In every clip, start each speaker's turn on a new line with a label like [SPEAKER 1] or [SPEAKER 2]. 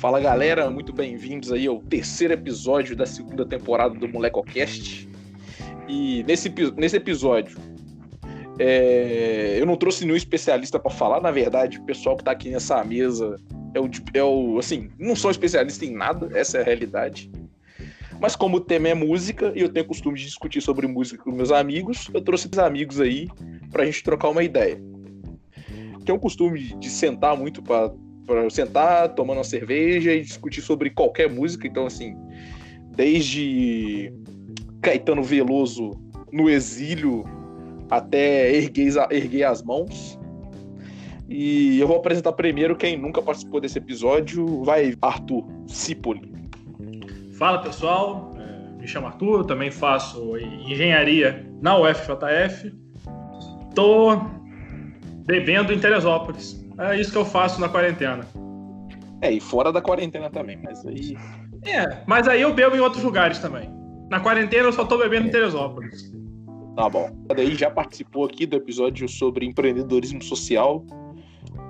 [SPEAKER 1] Fala galera, muito bem-vindos aí ao terceiro episódio da segunda temporada do Molecocast. E nesse, nesse episódio, é, eu não trouxe nenhum especialista para falar, na verdade, o pessoal que tá aqui nessa mesa é o, é o. Assim, não sou especialista em nada, essa é a realidade. Mas como o tema é música e eu tenho costume de discutir sobre música com meus amigos, eu trouxe os amigos aí pra gente trocar uma ideia. Tenho o costume de sentar muito para para sentar, tomando uma cerveja e discutir sobre qualquer música. Então, assim, desde Caetano Veloso no exílio até erguei, erguei as mãos. E eu vou apresentar primeiro quem nunca participou desse episódio. Vai, Arthur Cipoli.
[SPEAKER 2] Fala pessoal, é, me chamo Arthur, também faço engenharia na UFJF. Tô bebendo em Teresópolis. É isso que eu faço na quarentena.
[SPEAKER 1] É, e fora da quarentena também, mas aí.
[SPEAKER 2] É, mas aí eu bebo em outros lugares também. Na quarentena eu só tô bebendo é. em Teresópolis.
[SPEAKER 1] Tá bom. Daí já participou aqui do episódio sobre empreendedorismo social.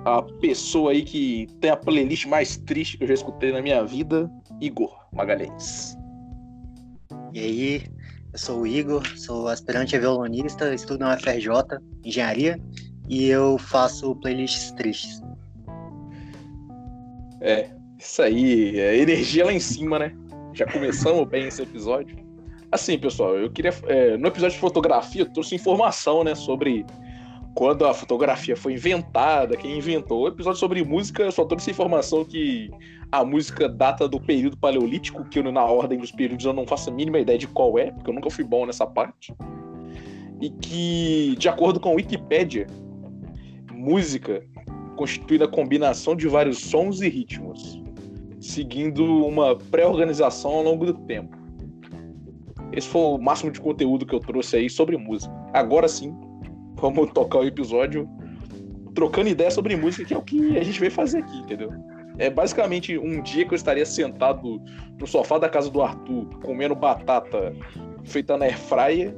[SPEAKER 1] A pessoa aí que tem a playlist mais triste que eu já escutei na minha vida, Igor Magalhães.
[SPEAKER 3] E aí, eu sou o Igor, sou aspirante a violonista, estudo na UFRJ, engenharia e eu faço playlists tristes.
[SPEAKER 1] É, isso aí, é energia lá em cima, né? Já começamos bem esse episódio. Assim, pessoal, eu queria. É, no episódio de fotografia, eu trouxe informação, né, sobre quando a fotografia foi inventada, quem inventou. O episódio sobre música, eu só trouxe informação que a música data do período paleolítico, que eu, na ordem dos períodos eu não faço a mínima ideia de qual é, porque eu nunca fui bom nessa parte. E que, de acordo com a Wikipédia, música constitui a combinação de vários sons e ritmos, seguindo uma pré-organização ao longo do tempo. Esse foi o máximo de conteúdo que eu trouxe aí sobre música. Agora sim, vamos tocar o episódio trocando ideia sobre música, que é o que a gente veio fazer aqui, entendeu? É basicamente um dia que eu estaria sentado no sofá da casa do Arthur, comendo batata feita na airfryer,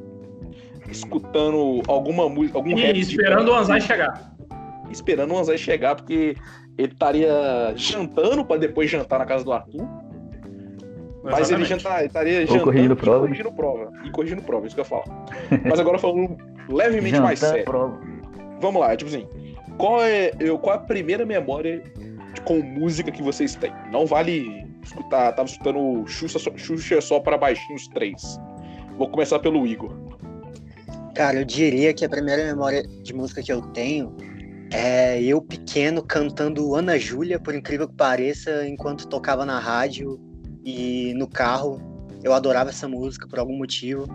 [SPEAKER 1] escutando alguma música, algum
[SPEAKER 2] e rap. esperando o Anzai chegar
[SPEAKER 1] esperando o Anzai chegar, porque ele estaria jantando para depois jantar na casa do Arthur. Mas ele, jantar, ele estaria Ou jantando
[SPEAKER 4] corrigindo prova.
[SPEAKER 1] e corrigindo prova. E corrigindo prova, isso que eu falo. Mas agora falando levemente mais sério. Prova. Vamos lá, tipo assim, qual é, eu, qual é a primeira memória com música que vocês têm? Não vale escutar, tava escutando Xuxa, Xuxa só para baixinhos 3. Vou começar pelo Igor.
[SPEAKER 3] Cara, eu diria que a primeira memória de música que eu tenho é, eu pequeno cantando Ana Júlia, por incrível que pareça, enquanto tocava na rádio e no carro. Eu adorava essa música por algum motivo.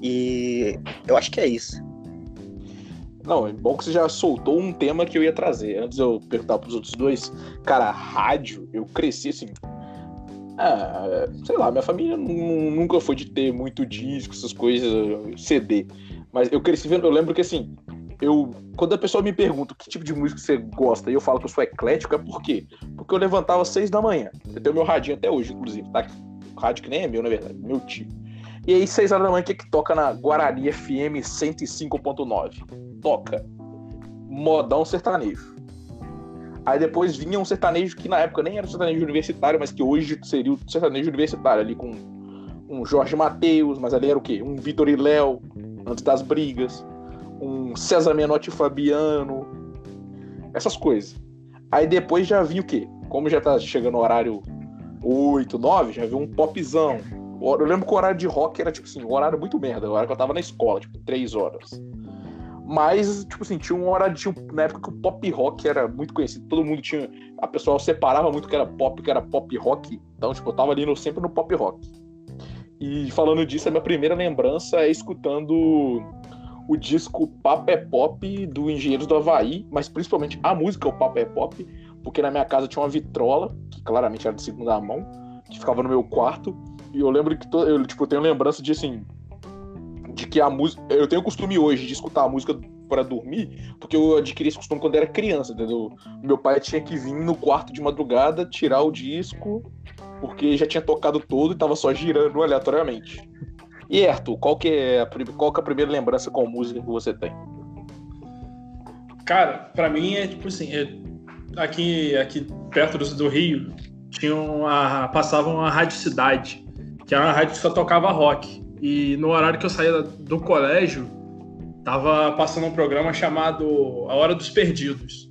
[SPEAKER 3] E eu acho que é isso.
[SPEAKER 1] Não, é bom que você já soltou um tema que eu ia trazer. Antes eu perguntar pros outros dois, cara, rádio, eu cresci assim. Ah, sei lá, minha família nunca foi de ter muito disco, essas coisas, CD. Mas eu cresci vendo, eu lembro que assim, eu quando a pessoa me pergunta que tipo de música você gosta e eu falo que eu sou eclético, é por quê? Porque eu levantava às seis da manhã. Eu tenho meu radinho até hoje, inclusive, tá? O rádio que nem é meu, na verdade, meu tio. E aí, seis horas da manhã, o que, é que toca na Guarani FM 105.9? Toca modão sertanejo. Aí depois vinha um sertanejo que na época nem era sertanejo universitário, mas que hoje seria o sertanejo universitário, ali com um Jorge Mateus, mas ali era o quê? Um Vitor e Léo, antes das brigas um César Menotti Fabiano, essas coisas. Aí depois já vinha o quê? Como já tá chegando o horário 8, 9, já viu um popzão. Eu lembro que o horário de rock era, tipo assim, um horário muito merda, o horário que eu tava na escola, tipo, 3 horas. Mas, tipo assim, tinha um horário, na época que o pop rock era muito conhecido, todo mundo tinha, a pessoa separava muito que era pop, que era pop rock, então, tipo, eu tava ali no, sempre no pop rock. E falando disso, a minha primeira lembrança é escutando o disco Papo é Pop do Engenheiros do Havaí, mas principalmente a música o Papo é Pop, porque na minha casa tinha uma vitrola, que claramente era de segunda mão, que ficava no meu quarto, e eu lembro que eu tipo, tenho lembrança de assim, de que a música, eu tenho o costume hoje de escutar a música para dormir, porque eu adquiri esse costume quando era criança, entendeu? Meu pai tinha que vir no quarto de madrugada, tirar o disco, porque já tinha tocado todo e tava só girando aleatoriamente. E Arthur, qual que é a, qual que é a primeira lembrança com música que você tem?
[SPEAKER 2] Cara, para mim é tipo assim, é, aqui, aqui perto do, do Rio tinha uma, passava uma Rádio Cidade, que era uma rádio que só tocava rock. E no horário que eu saía do colégio, tava passando um programa chamado A Hora dos Perdidos.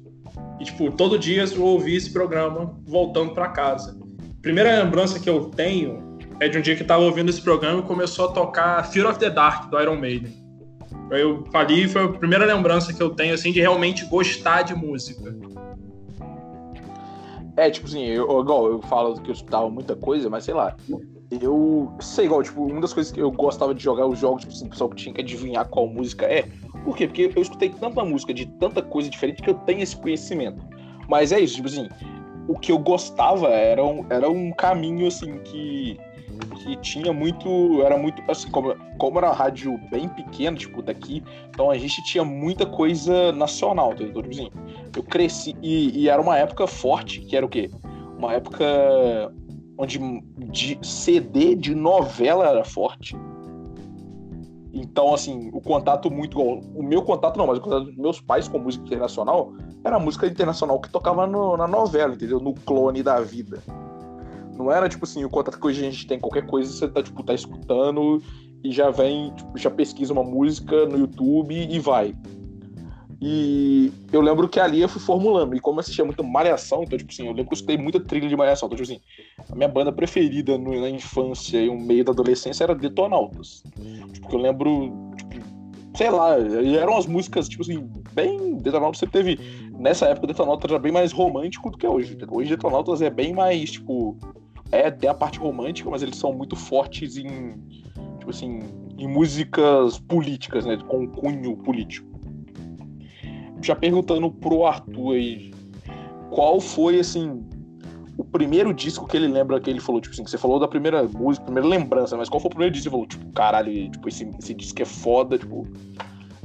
[SPEAKER 2] E, tipo, todo dia eu ouvi esse programa voltando para casa. Primeira lembrança que eu tenho é de um dia que eu tava ouvindo esse programa e começou a tocar Fear of the Dark, do Iron Maiden. Eu ali foi a primeira lembrança que eu tenho, assim, de realmente gostar de música.
[SPEAKER 1] É, tipo assim, eu, igual eu falo que eu escutava muita coisa, mas sei lá. Eu sei, igual, tipo, uma das coisas que eu gostava de jogar os jogos, tipo assim, o pessoal tinha que adivinhar qual música é. Por quê? Porque eu escutei tanta música de tanta coisa diferente que eu tenho esse conhecimento. Mas é isso, tipo assim, o que eu gostava era um, era um caminho, assim, que que tinha muito. Era muito. Assim, como, como era uma rádio bem pequena, tipo, daqui, então a gente tinha muita coisa nacional, entendeu? Tipo assim, eu cresci. E, e, era uma época forte, que era o quê? Uma época onde de CD de novela era forte. Então, assim, o contato muito. O meu contato não, mas o contato dos meus pais com música internacional era música internacional que tocava no, na novela, entendeu? No clone da vida. Não era tipo assim, o contato que hoje a gente tem, qualquer coisa você tá, tipo, tá escutando e já vem, tipo, já pesquisa uma música no YouTube e vai. E eu lembro que ali eu fui formulando. E como eu assistia muito Malhação, então, tipo assim, eu lembro que eu escutei muita trilha de Malhação. Então, tipo assim, a minha banda preferida no, na infância e no meio da adolescência era Detonautas. Tipo, eu lembro, tipo, sei lá, eram as músicas, tipo assim, bem. Detonautas você teve. Nessa época, Detonautas era bem mais romântico do que hoje. Hoje, Detonautas é bem mais, tipo é até a parte romântica, mas eles são muito fortes em, tipo assim, em músicas políticas, né, com cunho político. Já perguntando pro Arthur aí, qual foi, assim, o primeiro disco que ele lembra que ele falou, tipo assim, que você falou da primeira música, primeira lembrança, mas qual foi o primeiro disco que você falou, tipo, caralho, tipo, esse, esse disco é foda, tipo,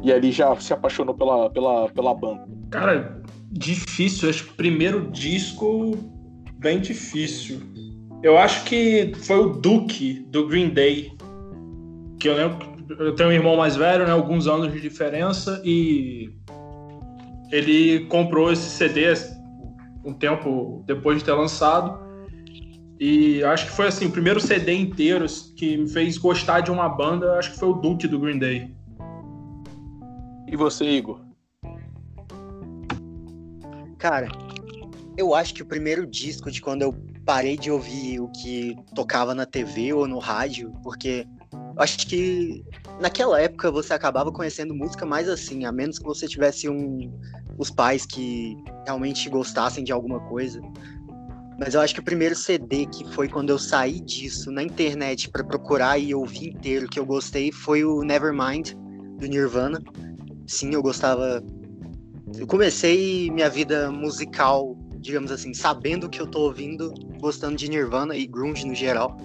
[SPEAKER 1] e ali já se apaixonou pela, pela, pela banda?
[SPEAKER 2] Cara, difícil, acho que primeiro disco, bem difícil. Eu acho que foi o Duke do Green Day. Que eu lembro. Eu tenho um irmão mais velho, né? Alguns anos de diferença. E ele comprou esse CD um tempo depois de ter lançado. E acho que foi assim, o primeiro CD inteiro que me fez gostar de uma banda, acho que foi o Duke do Green Day.
[SPEAKER 1] E você, Igor?
[SPEAKER 3] Cara, eu acho que o primeiro disco de quando eu parei de ouvir o que tocava na TV ou no rádio, porque acho que naquela época você acabava conhecendo música mais assim, a menos que você tivesse um, os pais que realmente gostassem de alguma coisa. Mas eu acho que o primeiro CD que foi quando eu saí disso na internet para procurar e ouvir inteiro que eu gostei foi o Nevermind do Nirvana. Sim, eu gostava. Eu comecei minha vida musical digamos assim, sabendo que eu tô ouvindo, gostando de Nirvana e grunge no geral.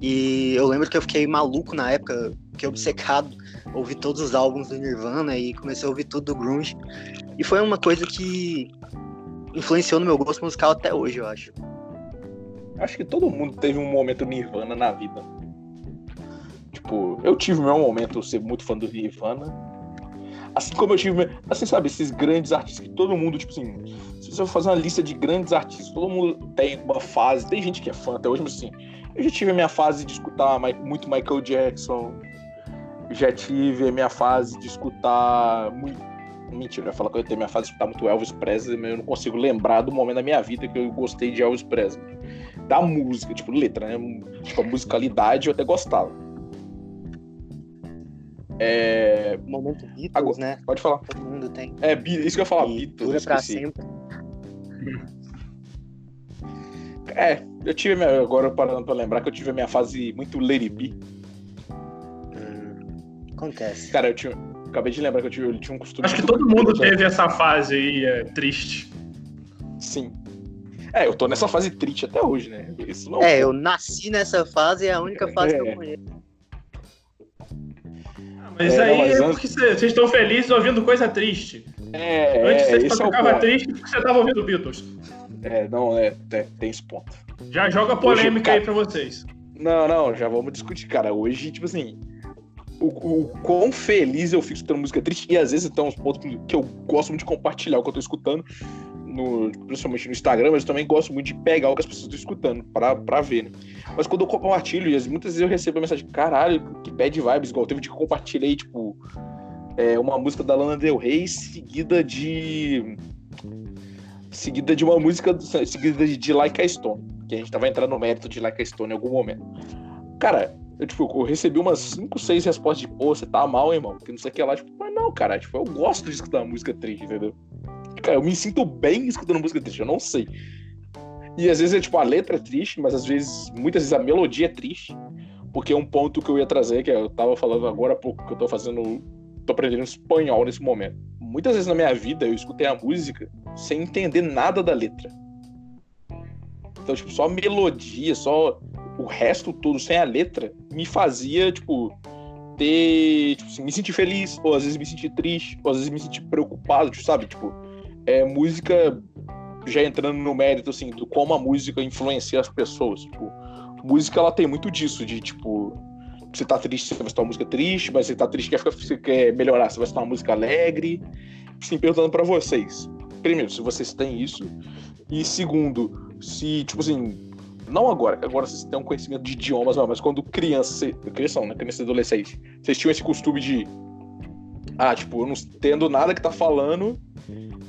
[SPEAKER 3] E eu lembro que eu fiquei maluco na época, fiquei obcecado, ouvi todos os álbuns do Nirvana e comecei a ouvir tudo do grunge. E foi uma coisa que influenciou no meu gosto musical até hoje, eu acho.
[SPEAKER 1] Acho que todo mundo teve um momento Nirvana na vida. Tipo, eu tive meu momento, ser muito fã do Nirvana. Assim como eu tive, assim, sabe, esses grandes artistas que todo mundo, tipo assim, se você for fazer uma lista de grandes artistas, todo mundo tem uma fase, tem gente que é fã até hoje, mas assim, eu já tive a minha fase de escutar muito Michael Jackson, já tive a minha fase de escutar muito. Mentira, eu ia falar que eu tenho minha fase de escutar muito Elvis Presley, mas eu não consigo lembrar do momento da minha vida que eu gostei de Elvis Presley. Da música, tipo, letra, né? Tipo, a musicalidade eu até gostava. É...
[SPEAKER 3] Momento Beatles, Agora, né?
[SPEAKER 1] Pode falar.
[SPEAKER 3] Todo mundo tem.
[SPEAKER 1] É, isso que eu ia falar, e Beatles.
[SPEAKER 3] Dura pra sempre.
[SPEAKER 1] É, eu tive minha, agora parando pra lembrar que eu tive a minha fase muito Lady B.
[SPEAKER 3] Hum, acontece.
[SPEAKER 1] Cara, eu tinha, acabei de lembrar que eu, tive, eu tinha um costume.
[SPEAKER 2] Acho que todo mundo teve essa fase aí é, triste.
[SPEAKER 1] Sim. É, eu tô nessa fase triste até hoje, né?
[SPEAKER 3] Isso não é, eu nasci nessa fase, é a única fase é. que eu conheço.
[SPEAKER 2] Mas é, aí mas é porque vocês estão felizes ouvindo coisa triste.
[SPEAKER 1] É,
[SPEAKER 2] Antes
[SPEAKER 1] você
[SPEAKER 2] só ficava é triste porque você estava ouvindo Beatles.
[SPEAKER 1] É, não, é, é, tem esse ponto.
[SPEAKER 2] Já joga polêmica Hoje, aí pra vocês.
[SPEAKER 1] Não, não, já vamos discutir, cara. Hoje, tipo assim, o, o quão feliz eu fico escutando música triste, e às vezes tem uns pontos que eu gosto muito de compartilhar o que eu tô escutando. No, principalmente no Instagram, mas eu também gosto muito de pegar o que as pessoas estão escutando pra, ver, né? Mas quando eu compartilho, muitas vezes eu recebo a mensagem, caralho, que bad vibes, igual teve de que compartilhei, tipo, é, uma música da Lana Del Rey seguida de. seguida de uma música, seguida de, de Like a Stone, que a gente tava entrando no mérito de Like a Stone em algum momento. Cara, eu, tipo, eu recebi umas 5, 6 respostas de, pô, você tá mal, irmão, que não sei o que lá, tipo, mas não, cara, tipo, eu gosto de escutar música triste, entendeu? Cara, eu me sinto bem escutando música triste, eu não sei. E às vezes, é, tipo, a letra é triste, mas às vezes, muitas vezes a melodia é triste. Porque é um ponto que eu ia trazer, que eu tava falando agora há pouco, que eu tô fazendo. tô aprendendo espanhol nesse momento. Muitas vezes na minha vida eu escutei a música sem entender nada da letra. Então, tipo, só a melodia, só o resto todo sem a letra me fazia, tipo, ter. Tipo, assim, me sentir feliz, ou às vezes me sentir triste, ou às vezes me sentir preocupado, tipo, sabe? Tipo, é música já entrando no mérito, assim, do como a música influencia as pessoas. Tipo, música ela tem muito disso, de tipo. Você tá triste, você vai escutar uma música triste, mas você tá triste, quer, ficar, você quer melhorar, você vai escutar uma música alegre. Assim, perguntando para vocês. Primeiro, se vocês têm isso. E segundo, se, tipo assim, não agora, agora vocês têm um conhecimento de idiomas, mas quando criança, criança né? Criança e adolescente, vocês tinham esse costume de. Ah, tipo, eu não entendo nada que tá falando,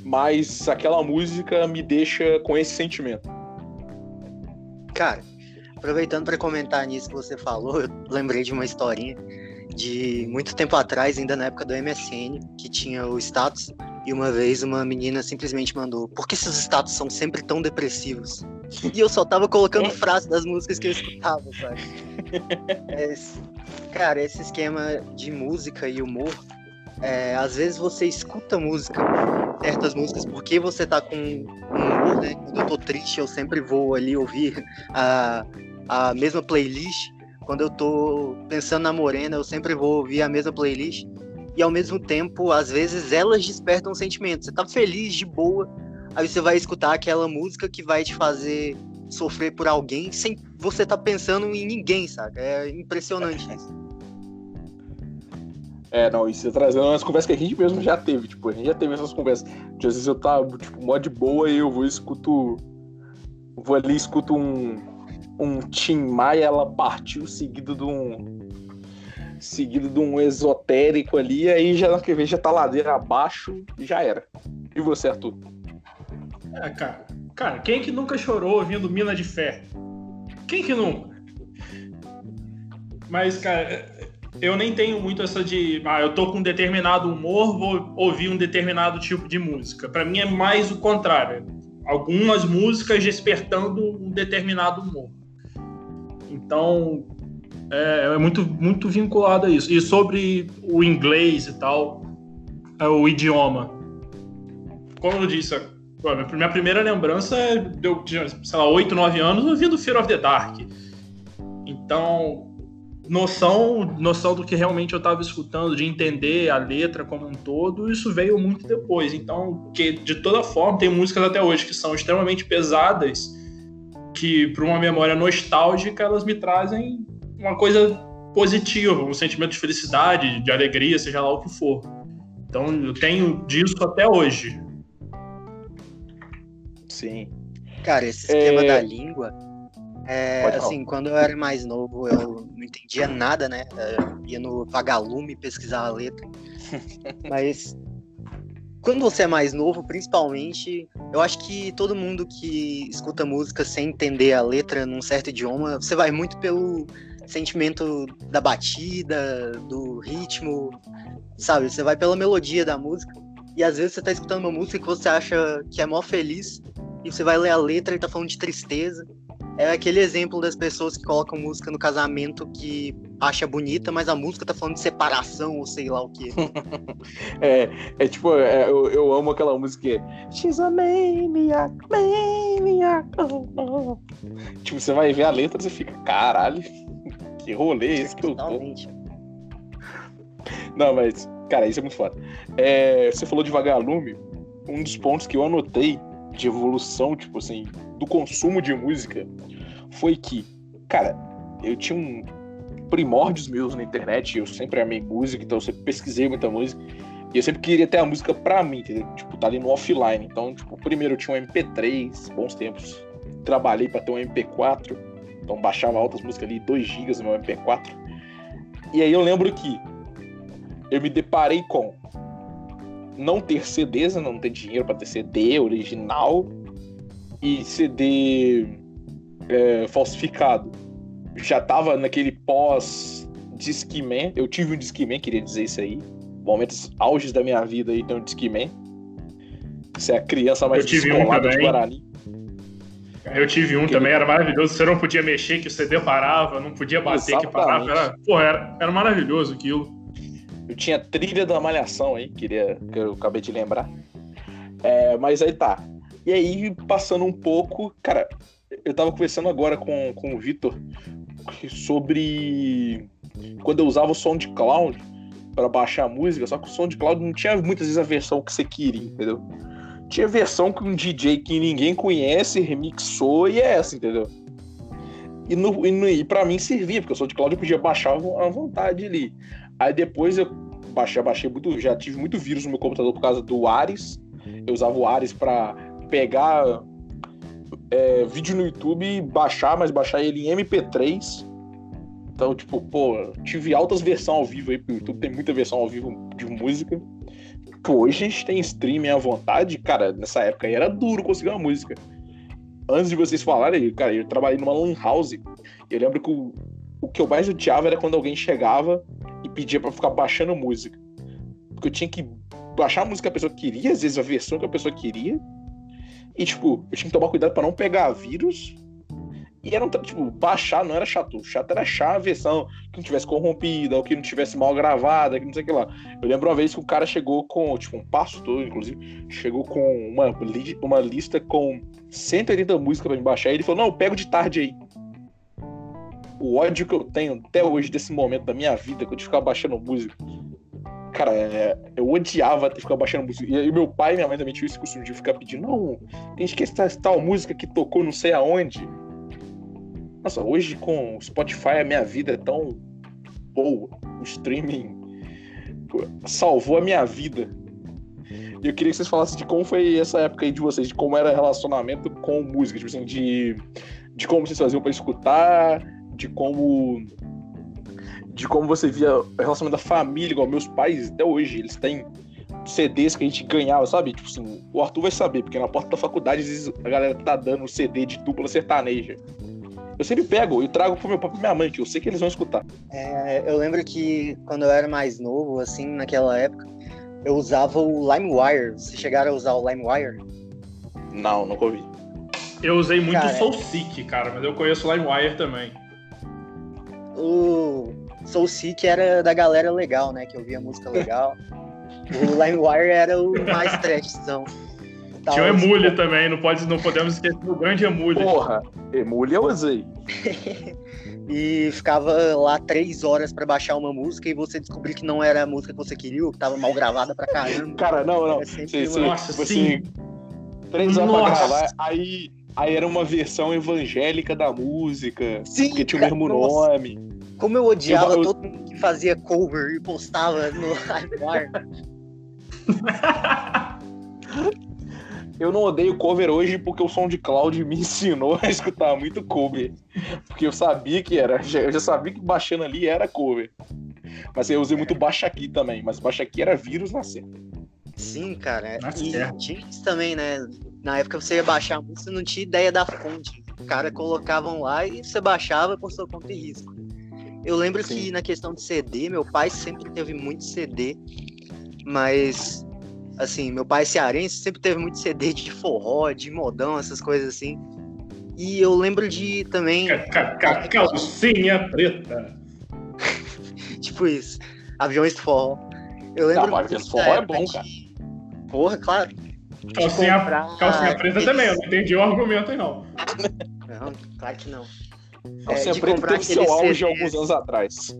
[SPEAKER 1] mas aquela música me deixa com esse sentimento.
[SPEAKER 3] Cara, aproveitando para comentar nisso que você falou, eu lembrei de uma historinha de muito tempo atrás, ainda na época do MSN, que tinha o status, e uma vez uma menina simplesmente mandou: Por que esses status são sempre tão depressivos? E eu só tava colocando frases das músicas que eu escutava, sabe? É, cara, esse esquema de música e humor, é, às vezes você escuta música, certas músicas, porque você tá com humor, né? Quando eu tô triste, eu sempre vou ali ouvir a, a mesma playlist. Quando eu tô pensando na morena, eu sempre vou ouvir a mesma playlist. E ao mesmo tempo, às vezes elas despertam sentimentos. Você tá feliz, de boa, aí você vai escutar aquela música que vai te fazer sofrer por alguém sem você tá pensando em ninguém, sabe? É impressionante isso.
[SPEAKER 1] É, não, isso trazendo umas conversas que a gente mesmo já teve, tipo, a gente já teve essas conversas. Às vezes eu tava, tipo, mó de boa e eu vou escuto. Vou ali escuto um. Um Tim Maia, ela partiu seguido de um. Seguido de um esotérico ali, aí já que vez já tá ladeira abaixo e já era. E você, Arthur?
[SPEAKER 2] É, cara. Cara, quem que nunca chorou ouvindo Mina de Fé? Quem que nunca? Mas, cara, eu nem tenho muito essa de. Ah, eu tô com um determinado humor, vou ouvir um determinado tipo de música. Para mim é mais o contrário. Algumas músicas despertando um determinado humor. Então, é, é muito, muito vinculado a isso. E sobre o inglês e tal, é o idioma. Como eu disse, minha primeira lembrança é sei lá, 8, 9 anos ouvindo Fear of the Dark. Então, noção, noção do que realmente eu estava escutando, de entender a letra como um todo, isso veio muito depois. Então, que de toda forma, tem músicas até hoje que são extremamente pesadas, que para uma memória nostálgica elas me trazem uma coisa positiva, um sentimento de felicidade, de alegria, seja lá o que for. Então, eu tenho disso até hoje.
[SPEAKER 1] Sim.
[SPEAKER 3] Cara, esse esquema é... da língua, é, assim, quando eu era mais novo, eu não entendia nada, né? Eu ia no vagalume pesquisar a letra. Mas quando você é mais novo, principalmente, eu acho que todo mundo que escuta música sem entender a letra num certo idioma, você vai muito pelo sentimento da batida, do ritmo, sabe? Você vai pela melodia da música. E às vezes você tá escutando uma música que você acha que é mó feliz, e você vai ler a letra e tá falando de tristeza. É aquele exemplo das pessoas que colocam música no casamento que acha bonita, mas a música tá falando de separação ou sei lá o que.
[SPEAKER 1] é, é tipo, é, eu, eu amo aquela música que é She's a maniac, maniac. Oh, oh. Tipo, você vai ver a letra e você fica, caralho, que rolê é esse que eu tô. Não, mas, cara, isso é muito foda. É, você falou de vagalume, um dos pontos que eu anotei de evolução, tipo assim, do consumo de música foi que, cara, eu tinha um primórdios meus na internet, eu sempre amei música, então eu sempre pesquisei muita música. E eu sempre queria ter a música pra mim, entendeu? Tipo, tá ali no offline. Então, tipo, primeiro eu tinha um MP3, bons tempos. Trabalhei pra ter um MP4. Então baixava altas músicas ali, 2 GB no meu MP4. E aí eu lembro que eu me deparei com não ter CDs, né? não ter dinheiro para ter CD original e CD é, falsificado. Já tava naquele pós Discman. Eu tive um Discman, queria dizer isso aí. Momentos auges da minha vida aí tem um Discman. Você é a criança mais
[SPEAKER 2] descolada um de Guarani. Eu tive um também, era maravilhoso. Você não podia mexer, que o CD parava, não podia bater, Exatamente. que parava. Era, porra, era, era maravilhoso aquilo.
[SPEAKER 1] Eu tinha trilha da Malhação aí, queria, que eu acabei de lembrar. É, mas aí tá. E aí, passando um pouco, cara, eu tava conversando agora com, com o Vitor sobre quando eu usava o SoundCloud para baixar a música, só que o SoundCloud não tinha muitas vezes a versão que você queria, entendeu? Tinha versão que um DJ que ninguém conhece remixou e é essa, entendeu? E, no, e, no, e pra mim servia, porque o SoundCloud eu podia baixar à vontade ali. Aí depois eu baixei, baixei muito, já tive muito vírus no meu computador por causa do Ares. Eu usava o Ares para pegar é, vídeo no YouTube e baixar, mas baixar ele em MP3. Então, tipo, pô, tive altas versões ao vivo aí pro YouTube, tem muita versão ao vivo de música. Pô, hoje a gente tem streaming à vontade, cara, nessa época aí era duro conseguir uma música. Antes de vocês falarem, cara, eu trabalhei numa lan house. Eu lembro que o, o que eu mais odiava era quando alguém chegava e pedia para ficar baixando música. Porque eu tinha que baixar a música que a pessoa queria, às vezes a versão que a pessoa queria. E, tipo, eu tinha que tomar cuidado para não pegar vírus. E era um, tipo, baixar não era chato. O chato era achar a versão que não tivesse corrompida, ou que não tivesse mal gravada, que não sei o que lá. Eu lembro uma vez que o cara chegou com, tipo, um pastor, inclusive, chegou com uma, li uma lista com 180 músicas para me baixar. E ele falou: Não, eu pego de tarde aí o ódio que eu tenho até hoje desse momento da minha vida, quando eu ficava baixando música. Cara, é, eu odiava ter ficar baixando música. E, meu pai e minha mãe também tinham esse costume de ficar pedindo: não, tem que essa tal música que tocou não sei aonde. Nossa, hoje com o Spotify a minha vida é tão boa. O streaming salvou a minha vida. E eu queria que vocês falassem de como foi essa época aí de vocês, de como era relacionamento com música, tipo assim, de, de como vocês faziam para escutar, de como de como você via o relacionamento da família, igual meus pais até hoje, eles têm CDs que a gente ganhava, sabe? Tipo assim, o Arthur vai saber, porque na porta da faculdade às vezes a galera tá dando CD de dupla sertaneja. Eu sempre pego e trago pro meu pai e minha mãe, que eu sei que eles vão escutar.
[SPEAKER 3] É, eu lembro que quando eu era mais novo, assim, naquela época, eu usava o LimeWire. Vocês chegaram a usar o LimeWire?
[SPEAKER 1] Não, nunca ouvi.
[SPEAKER 2] Eu usei muito cara, o SoulSeek, cara, mas eu conheço o LimeWire também
[SPEAKER 3] o Soul Seek era da galera legal, né? Que ouvia música legal. o LimeWire era o mais trashzão.
[SPEAKER 2] Tinha o Emule também, não, pode, não podemos esquecer do grande Emule.
[SPEAKER 1] Porra, Emule eu usei.
[SPEAKER 3] e ficava lá três horas para baixar uma música e você descobrir que não era a música que você queria, ou que tava mal gravada pra caramba.
[SPEAKER 1] Cara, não, não. Sim, sim, Nossa, tipo assim, sim. Três horas Nossa. pra gravar, aí Aí era uma versão evangélica da música, Sim, porque tinha o mesmo nossa. nome.
[SPEAKER 3] Como eu odiava eu, eu... todo mundo que fazia cover e postava no LimeWire.
[SPEAKER 1] eu não odeio cover hoje porque o som de Cloud me ensinou a escutar muito cover. Porque eu sabia que era, eu já sabia que baixando ali era cover. Mas eu usei muito baixa aqui também, mas baixa aqui era vírus na cena.
[SPEAKER 3] Sim, cara. Nossa, e tinha isso também, né? Na época você ia baixar a música, não tinha ideia da fonte. O cara colocavam lá e você baixava por sua conta e risco. Eu lembro Sim. que na questão de CD, meu pai sempre teve muito CD, mas assim, meu pai cearense sempre teve muito CD de forró, de modão, essas coisas assim. E eu lembro de também.
[SPEAKER 2] Calcinha preta.
[SPEAKER 3] tipo isso. Aviões de forró. Eu lembro.
[SPEAKER 1] Não, aviões de forró é bom, cara.
[SPEAKER 3] Porra, claro.
[SPEAKER 2] Calcinha, comprar... calcinha preta também, eu não entendi o argumento aí, não.
[SPEAKER 3] Não, claro que não.
[SPEAKER 1] É, preta teve seu auge CDs, alguns anos atrás.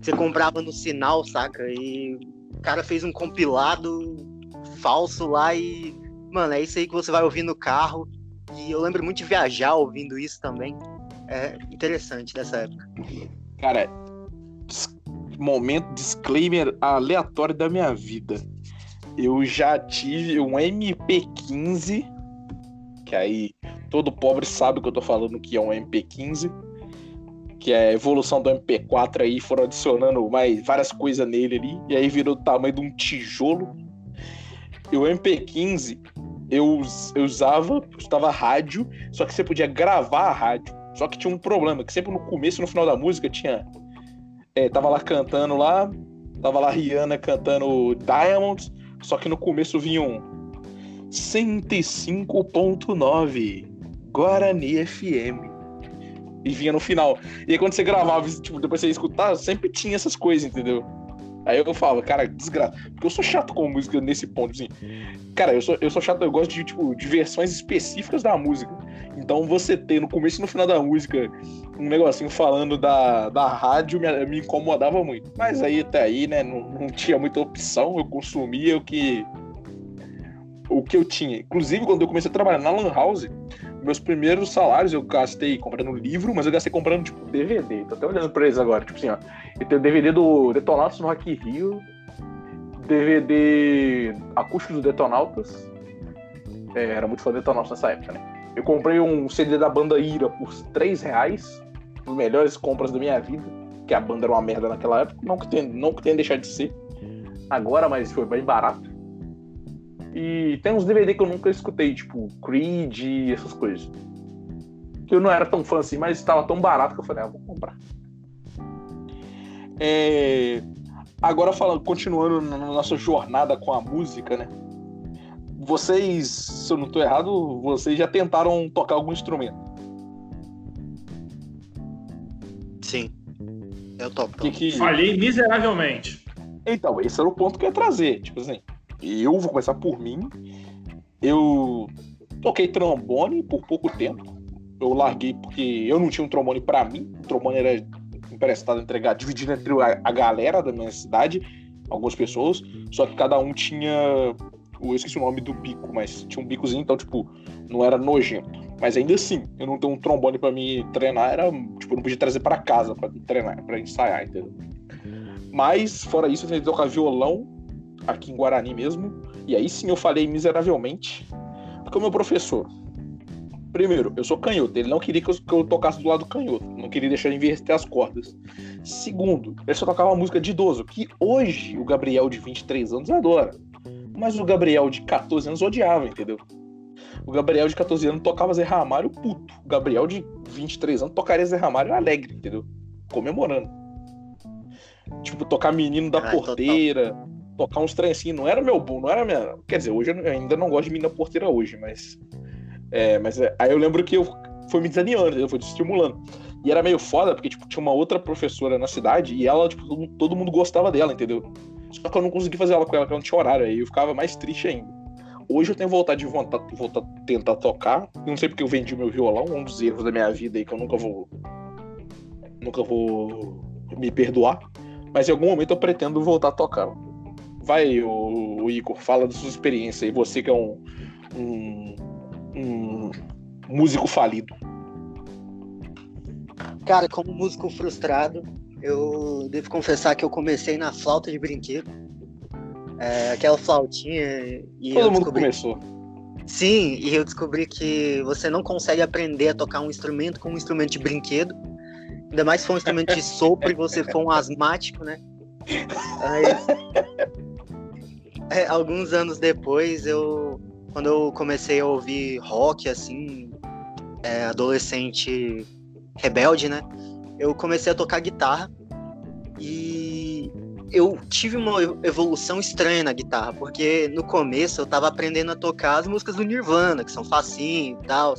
[SPEAKER 3] Você comprava no sinal, saca? E o cara fez um compilado falso lá e. Mano, é isso aí que você vai ouvir no carro. E eu lembro muito de viajar ouvindo isso também. É interessante dessa época.
[SPEAKER 1] Cara, momento disclaimer aleatório da minha vida. eu já tive um MP15, que aí todo pobre sabe que eu tô falando que é um MP15, que é a evolução do MP4 aí, foram adicionando mais várias coisas nele ali, e aí virou o tamanho de um tijolo. E o MP15, eu, eu usava, eu usava rádio, só que você podia gravar a rádio. Só que tinha um problema, que sempre no começo e no final da música tinha. É, tava lá cantando lá, tava lá Rihanna cantando Diamonds, só que no começo vinha um 105.9 Guarani FM. E vinha no final. E aí quando você gravava, tipo, depois você escutar, sempre tinha essas coisas, entendeu? Aí eu falo, cara, desgraça. Porque eu sou chato com música nesse ponto, assim. Cara, eu sou, eu sou chato, eu gosto de, tipo, de versões específicas da música. Então você ter no começo e no final da música um negocinho falando da, da rádio me, me incomodava muito. Mas aí até aí, né, não, não tinha muita opção, eu consumia o que. O que eu tinha. Inclusive, quando eu comecei a trabalhar na Lan House, meus primeiros salários eu gastei comprando livro, mas eu gastei comprando, tipo, DVD. Tô até olhando pra eles agora. Tipo assim, ó. Eu tenho DVD do Detonautas no Rock Rio, DVD acústico do Detonautas. É, era muito fã do Detonautas nessa época, né? Eu comprei um CD da banda Ira por 3 reais. As melhores compras da minha vida. Que a banda era uma merda naquela época. Não que tenha, não que tenha deixado de ser. Agora, mas foi bem barato. E tem uns DVD que eu nunca escutei, tipo Creed e essas coisas. Que eu não era tão fã assim, mas estava tão barato que eu falei, ah, vou comprar. É... Agora falando, continuando na nossa jornada com a música, né? Vocês, se eu não estou errado, vocês já tentaram tocar algum instrumento?
[SPEAKER 3] Sim. Eu toco.
[SPEAKER 2] Que que... Falhei miseravelmente.
[SPEAKER 1] Então, esse era o ponto que eu ia trazer. Tipo assim, eu vou começar por mim. Eu toquei trombone por pouco tempo. Eu larguei porque eu não tinha um trombone para mim. O trombone era emprestado, entregado, dividido entre a, galera da minha cidade, algumas pessoas. Só que cada um tinha. Eu esqueci o nome do bico, mas tinha um bicozinho, então, tipo, não era nojento. Mas ainda assim, eu não tenho um trombone para me treinar, era. Tipo, eu não podia trazer para casa para treinar, para ensaiar, entendeu? Mas, fora isso, eu tentei tocar violão aqui em Guarani mesmo. E aí sim eu falei miseravelmente. Porque o meu professor, primeiro, eu sou canhoto, ele não queria que eu, que eu tocasse do lado canhoto, não queria deixar eu inverter as cordas. Segundo, ele só tocava música de idoso, que hoje o Gabriel de 23 anos adora. Mas o Gabriel de 14 anos odiava, entendeu? O Gabriel de 14 anos tocava Zé Ramalho puto. O Gabriel de 23 anos tocaria Zé Ramalho alegre, entendeu? Comemorando. Tipo, tocar Menino da Porteira, total tocar uns trem assim, não era meu bom, não era minha. Quer dizer, hoje eu ainda não gosto de menina porteira hoje, mas. É, mas é, aí eu lembro que eu foi me desanimando, eu fui estimulando. E era meio foda, porque tipo, tinha uma outra professora na cidade e ela, tipo, todo, todo mundo gostava dela, entendeu? Só que eu não consegui fazer ela com ela, porque eu não tinha horário, aí eu ficava mais triste ainda. Hoje eu tenho vontade de voltar, voltar tentar tocar. Não sei porque eu vendi meu violão, um dos erros da minha vida aí que eu nunca vou. Nunca vou me perdoar. Mas em algum momento eu pretendo voltar a tocar. Vai, o, o Igor, fala da sua experiência aí, você que é um, um, um músico falido.
[SPEAKER 3] Cara, como músico frustrado, eu devo confessar que eu comecei na flauta de brinquedo. É, aquela flautinha.
[SPEAKER 1] E Todo mundo descobri... começou.
[SPEAKER 3] Sim, e eu descobri que você não consegue aprender a tocar um instrumento com um instrumento de brinquedo. Ainda mais se for um instrumento de sopro e você for um asmático, né? Aí, é, alguns anos depois, eu quando eu comecei a ouvir rock, assim, é, adolescente rebelde, né? Eu comecei a tocar guitarra e eu tive uma evolução estranha na guitarra, porque no começo eu tava aprendendo a tocar as músicas do Nirvana, que são facinho e tal.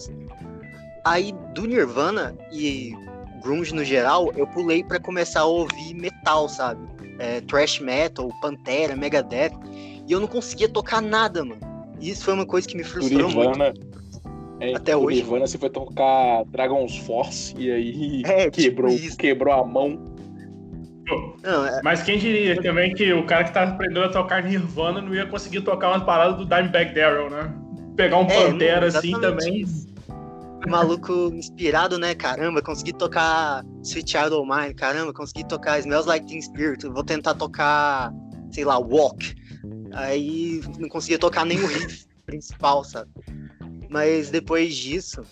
[SPEAKER 3] Aí do Nirvana e grunge no geral, eu pulei para começar a ouvir metal, sabe? É, thrash metal, Pantera, Megadeth. E eu não conseguia tocar nada, mano. E isso foi uma coisa que me frustrou Nirvana, muito.
[SPEAKER 1] É, Até hoje. Nirvana você foi tocar Dragon's Force e aí é, quebrou, tipo quebrou a mão.
[SPEAKER 2] Não, é... Mas quem diria também que o cara que tá aprendendo a tocar Nirvana não ia conseguir tocar umas paradas do Dimebag Darrell, né? Pegar um é, Pantera assim também.
[SPEAKER 3] Maluco inspirado, né? Caramba, consegui tocar Sweet Child O' Mine. Caramba, consegui tocar Smells Like Teen Spirit. Vou tentar tocar, sei lá, Walk. Aí não conseguia tocar nem o riff principal, sabe? Mas depois disso,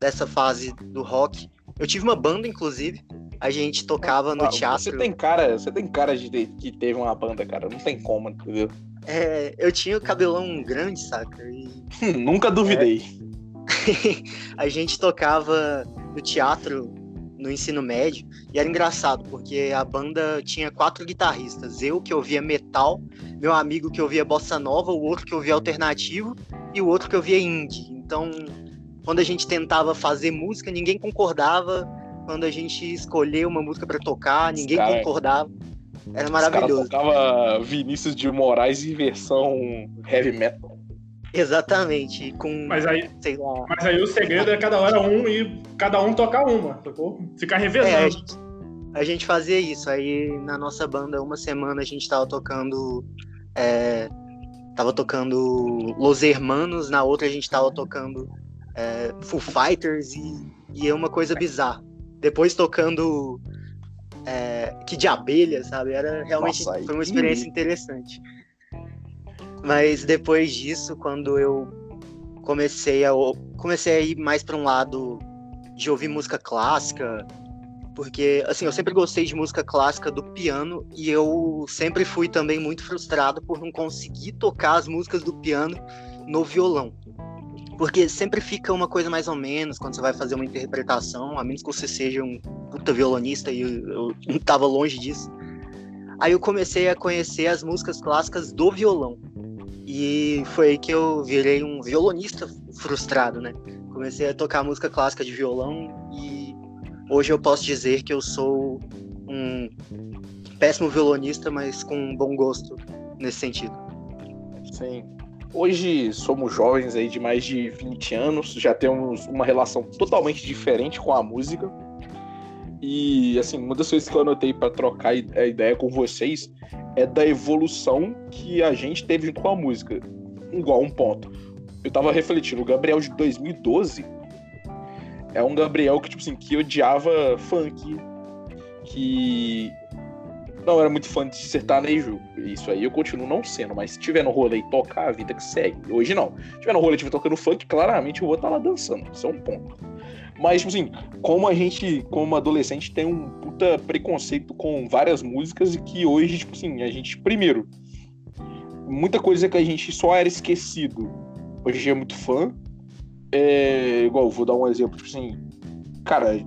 [SPEAKER 3] dessa fase do rock, eu tive uma banda, inclusive. A gente tocava no
[SPEAKER 1] Ah,
[SPEAKER 3] teatro.
[SPEAKER 1] Você tem cara, você tem cara de que teve uma banda, cara. Não tem como, entendeu?
[SPEAKER 3] É, eu tinha o cabelão grande, saca? E
[SPEAKER 1] Nunca duvidei.
[SPEAKER 3] a gente tocava no teatro no ensino médio e era engraçado porque a banda tinha quatro guitarristas, eu que ouvia metal, meu amigo que ouvia bossa nova, o outro que ouvia alternativo e o outro que ouvia indie. Então, quando a gente tentava fazer música, ninguém concordava. Quando a gente escolheu uma música pra tocar, ninguém
[SPEAKER 1] cara-
[SPEAKER 3] concordava. Era
[SPEAKER 1] Os
[SPEAKER 3] maravilhoso.
[SPEAKER 1] tocava Vinícius de Moraes em versão heavy metal.
[SPEAKER 3] Exatamente, com
[SPEAKER 2] Mas aí,
[SPEAKER 3] sei lá,
[SPEAKER 2] mas aí o segredo é cada hora um e cada um tocar uma, sacou? Ficar
[SPEAKER 3] É, a
[SPEAKER 2] revezando.
[SPEAKER 3] gente, a gente fazia isso. Aí na nossa banda, uma semana a gente tava tocando. é, tava tocando Los Hermanos, na outra a gente tava tocando é, Foo Fighters e, e é uma coisa bizarra. Depois tocando é, Que de Abelha, sabe? Era realmente
[SPEAKER 1] Nossa,
[SPEAKER 3] foi uma experiência interessante. Mas depois disso, quando eu comecei a comecei a ir mais para um lado de ouvir música clássica, porque assim, eu sempre gostei de música clássica do piano e eu sempre fui também muito frustrado por não conseguir tocar as músicas do piano no violão. Porque sempre fica uma coisa mais ou menos quando você vai fazer uma interpretação, a menos que você seja um puta violonista e eu, eu tava longe disso. Aí eu comecei a conhecer as músicas clássicas do violão. E foi aí que eu virei um violonista frustrado, né? Comecei a tocar música clássica de violão e hoje eu posso dizer que eu sou um péssimo violonista, mas com um bom gosto nesse sentido.
[SPEAKER 1] Sim. Hoje somos jovens aí de mais de 20 anos, já temos uma relação totalmente diferente com a música. E assim, uma das coisas que eu anotei para trocar a ideia com vocês é da evolução que a gente teve junto com a música. Igual um ponto. Eu tava refletindo, o Gabriel de 2012 é um Gabriel que, tipo assim, que odiava funk, que não era muito fã de sertanejo. Isso aí eu continuo não sendo, mas se tiver no rolê e tocar, a vida que segue. Hoje não. Se tiver no rolê e estiver tocando funk, claramente eu vou estar lá dançando. Isso é um ponto. Mas, tipo assim, como a gente, como adolescente, tem um puta preconceito com várias músicas e que hoje, tipo assim, a gente, primeiro, muita coisa que a gente só era esquecido. Hoje é muito fã. É, igual, vou dar um exemplo, tipo assim, cara,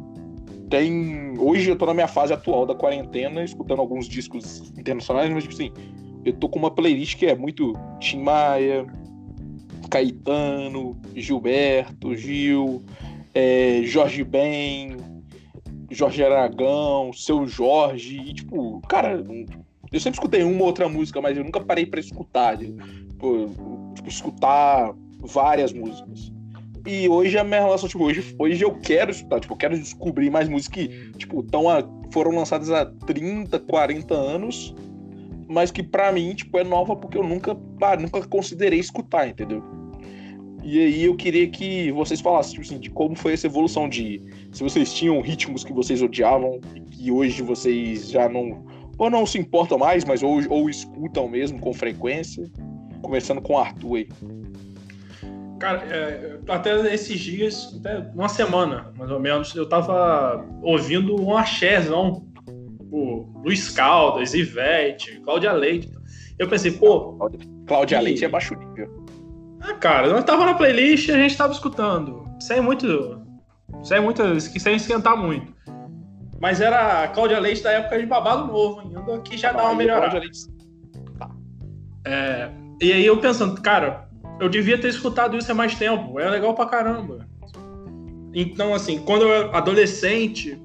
[SPEAKER 1] tem. Hoje eu tô na minha fase atual da quarentena, escutando alguns discos internacionais, mas, tipo assim, eu tô com uma playlist que é muito Tim Maia, Caetano, Gilberto, Gil, é, Jorge Ben, Jorge Aragão, Seu Jorge, e, tipo, cara, eu sempre escutei uma ou outra música, mas eu nunca parei pra escutar, tipo, escutar várias músicas. E hoje a minha relação, tipo, hoje, hoje eu quero escutar, tipo, eu quero descobrir mais músicas que, tipo, tão a- foram lançadas há 30, 40 anos, mas que pra mim, tipo, é nova porque eu nunca, pá, nunca considerei escutar, entendeu? E aí eu queria que vocês falassem, tipo assim, de como foi essa evolução de se vocês tinham ritmos que vocês odiavam e que hoje vocês já não ou não se importam mais, mas ou, ou escutam mesmo com frequência. Começando com o Arthur aí.
[SPEAKER 2] Cara, é, até esses dias, até uma semana, mais ou menos, eu tava ouvindo um axézão. O Luiz Caldas, Ivete, Cláudia Leite. Eu pensei, pô,
[SPEAKER 1] Cláudia
[SPEAKER 2] E-
[SPEAKER 1] Leite é baixo nível.
[SPEAKER 2] ah, cara, nós tava na playlist e a gente tava escutando. Sem muito. Sem muito. Sem esquentar muito. Mas era a Cláudia Leite da época de babado novo ainda, que já dá uma melhorada.
[SPEAKER 1] Leite-
[SPEAKER 2] É, e aí eu pensando, cara, eu devia ter escutado isso há mais tempo. É legal pra caramba. Então, assim, quando eu era adolescente,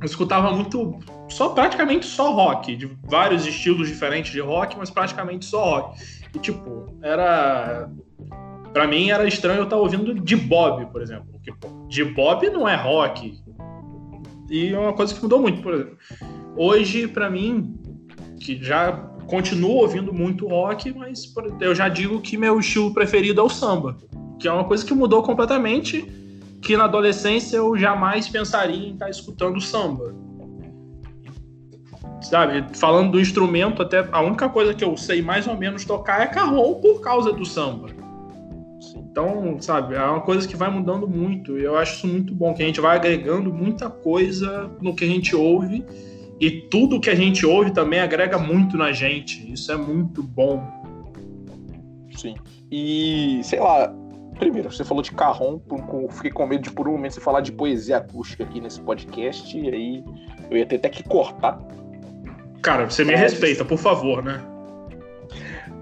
[SPEAKER 2] eu escutava muito. Só praticamente só rock, de vários estilos diferentes de rock, mas praticamente só rock. E tipo, era. Pra mim era estranho eu estar ouvindo de Bob, por exemplo. Porque, de Bob não é rock. E é uma coisa que mudou muito, por exemplo. Hoje, pra mim, que já continuo ouvindo muito rock, mas eu já digo que meu estilo preferido é o samba. Que é uma coisa que mudou completamente, que na adolescência eu jamais pensaria em estar escutando samba. sabe, falando do instrumento, até a única coisa que eu sei mais ou menos tocar é carrom por causa do samba. Então, sabe, é uma coisa que vai mudando muito. E eu acho isso muito bom, que a gente vai agregando muita coisa no que a gente ouve. E tudo que a gente ouve também agrega muito na gente. Isso é muito bom.
[SPEAKER 1] Sim. E, sei lá, primeiro, você falou de carrom, fiquei com medo de por um momento você falar de poesia acústica aqui nesse podcast, e aí eu ia ter até que cortar.
[SPEAKER 2] Cara, você me mas... respeita, por favor, né?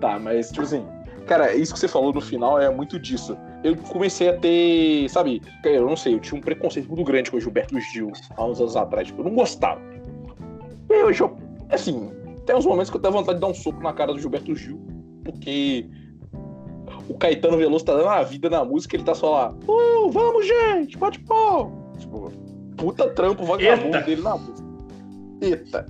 [SPEAKER 1] Tá, mas, tipo assim, Cara, isso que você falou no final é muito disso. Eu comecei a ter, sabe, eu não sei, eu tinha um preconceito muito grande com o Gilberto Gil há uns anos atrás. Tipo, eu não gostava. E hoje eu, assim, tem uns momentos que eu tenho vontade de dar um soco na cara do Gilberto Gil, porque o Caetano Veloso tá dando a vida na música, ele tá só lá, uh, vamos, gente, bate pau. Tipo, puta trampo vagabundo dele na música. Eita.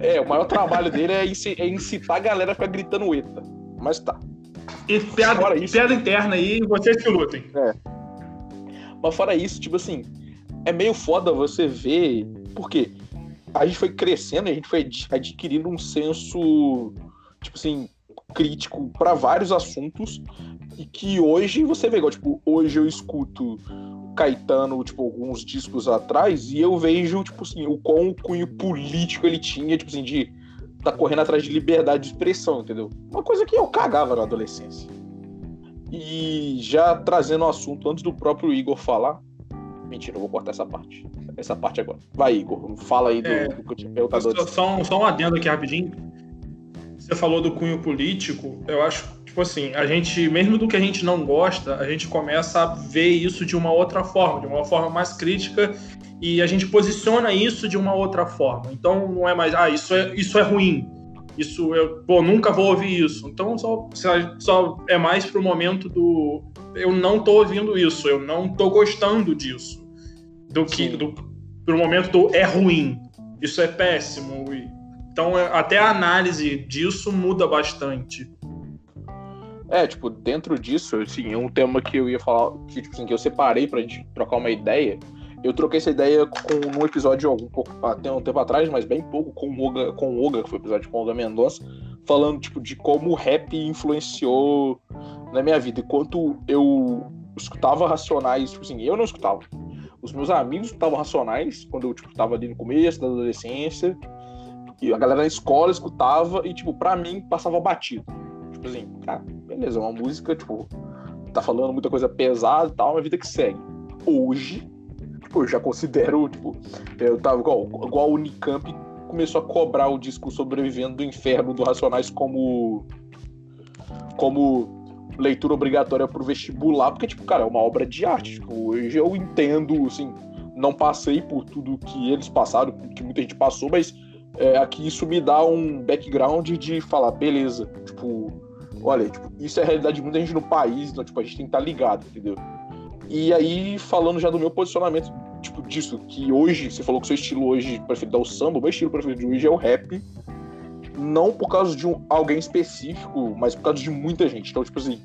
[SPEAKER 1] É, o maior trabalho dele é, é incitar a galera a ficar gritando eita. Mas tá.
[SPEAKER 2] E piada, isso, piada interna aí, vocês que lutem.
[SPEAKER 1] É. Mas fora isso, tipo assim, é meio foda você ver. Porque a gente foi crescendo, a gente foi adquirindo um senso, tipo assim, crítico para vários assuntos. E que hoje você vê, igual, tipo, hoje eu escuto Caetano, tipo, alguns discos atrás, e eu vejo, tipo assim, o quão cunho político ele tinha, tipo assim, de tá correndo atrás de liberdade de expressão, entendeu? Uma coisa que eu cagava na adolescência. E já trazendo o assunto antes do próprio Igor falar. Mentira, eu vou cortar essa parte. Essa parte agora. Vai, Igor, fala aí do, é, do que eu tinha perguntado.
[SPEAKER 2] Só, um, só um adendo aqui rapidinho. Você falou do cunho político, eu acho, tipo assim, a gente, mesmo do que a gente não gosta, a gente começa a ver isso de uma outra forma, de uma forma mais crítica e a gente posiciona isso de uma outra forma. Então não é mais, ah, isso é, isso é ruim. Isso eu, pô, nunca vou ouvir isso. Então só, só é mais pro momento do eu não tô ouvindo isso, eu não tô gostando disso. Do que do, pro momento do é ruim. Isso é péssimo. Então é, até a análise disso muda bastante.
[SPEAKER 1] É, tipo, dentro disso, assim, um tema que eu ia falar, que, tipo, assim, que eu separei pra gente trocar uma ideia, eu troquei essa ideia com, num episódio um pouco até um tempo atrás, mas bem pouco, com o Oga, com o Oga, que foi o episódio com o Oga Mendonça, falando tipo, de como o rap influenciou na minha vida. Enquanto eu escutava Racionais, tipo assim, eu não escutava. Os meus amigos escutavam Racionais, quando eu tipo, tava ali no começo da adolescência. E a galera na escola escutava e, tipo, pra mim passava batido. Tipo assim, cara, beleza, é uma música, tipo, tá falando muita coisa pesada e tal, uma vida que segue. Hoje, tipo, eu já considero, tipo, eu tava igual, igual a Unicamp começou a cobrar o disco Sobrevivendo do Inferno do Racionais como como leitura obrigatória pro vestibular, porque, tipo, cara, é uma obra de arte. Tipo, hoje eu entendo, assim, não passei por tudo que eles passaram, que muita gente passou, mas é, aqui isso me dá um background de falar, beleza, tipo, olha, tipo, isso é a realidade de muita gente no país, então, tipo, a gente tem que estar tá ligado, entendeu? E aí, falando já do meu posicionamento, tipo, disso, que hoje, você falou que seu estilo hoje preferido é o samba, o meu estilo preferido hoje é o rap. Não por causa de um, alguém específico, mas por causa de muita gente. Então, tipo assim,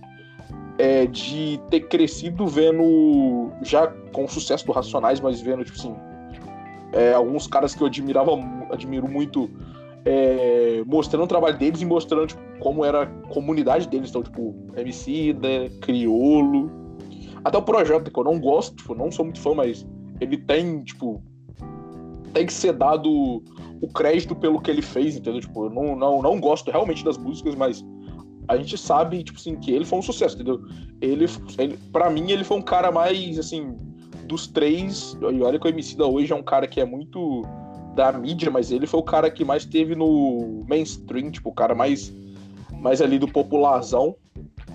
[SPEAKER 1] é de ter crescido vendo, já com o sucesso do Racionais, mas vendo, tipo assim, é, alguns caras que eu admirava, admiro muito, é, mostrando o trabalho deles e mostrando tipo, como era a comunidade deles. Então, tipo, MC, né, Criolo, até o projeto, que eu não gosto, tipo, não sou muito fã, mas ele tem, tipo, tem que ser dado o crédito pelo que ele fez, entendeu? Tipo, eu não, não, não gosto realmente das músicas, mas a gente sabe, tipo assim, que ele foi um sucesso, entendeu? Ele, ele para mim, ele foi um cara mais, assim, dos três, e olha que o MC da hoje é um cara que é muito da mídia, mas ele foi o cara que mais teve no mainstream, tipo, o cara mais, mais ali do popularzão,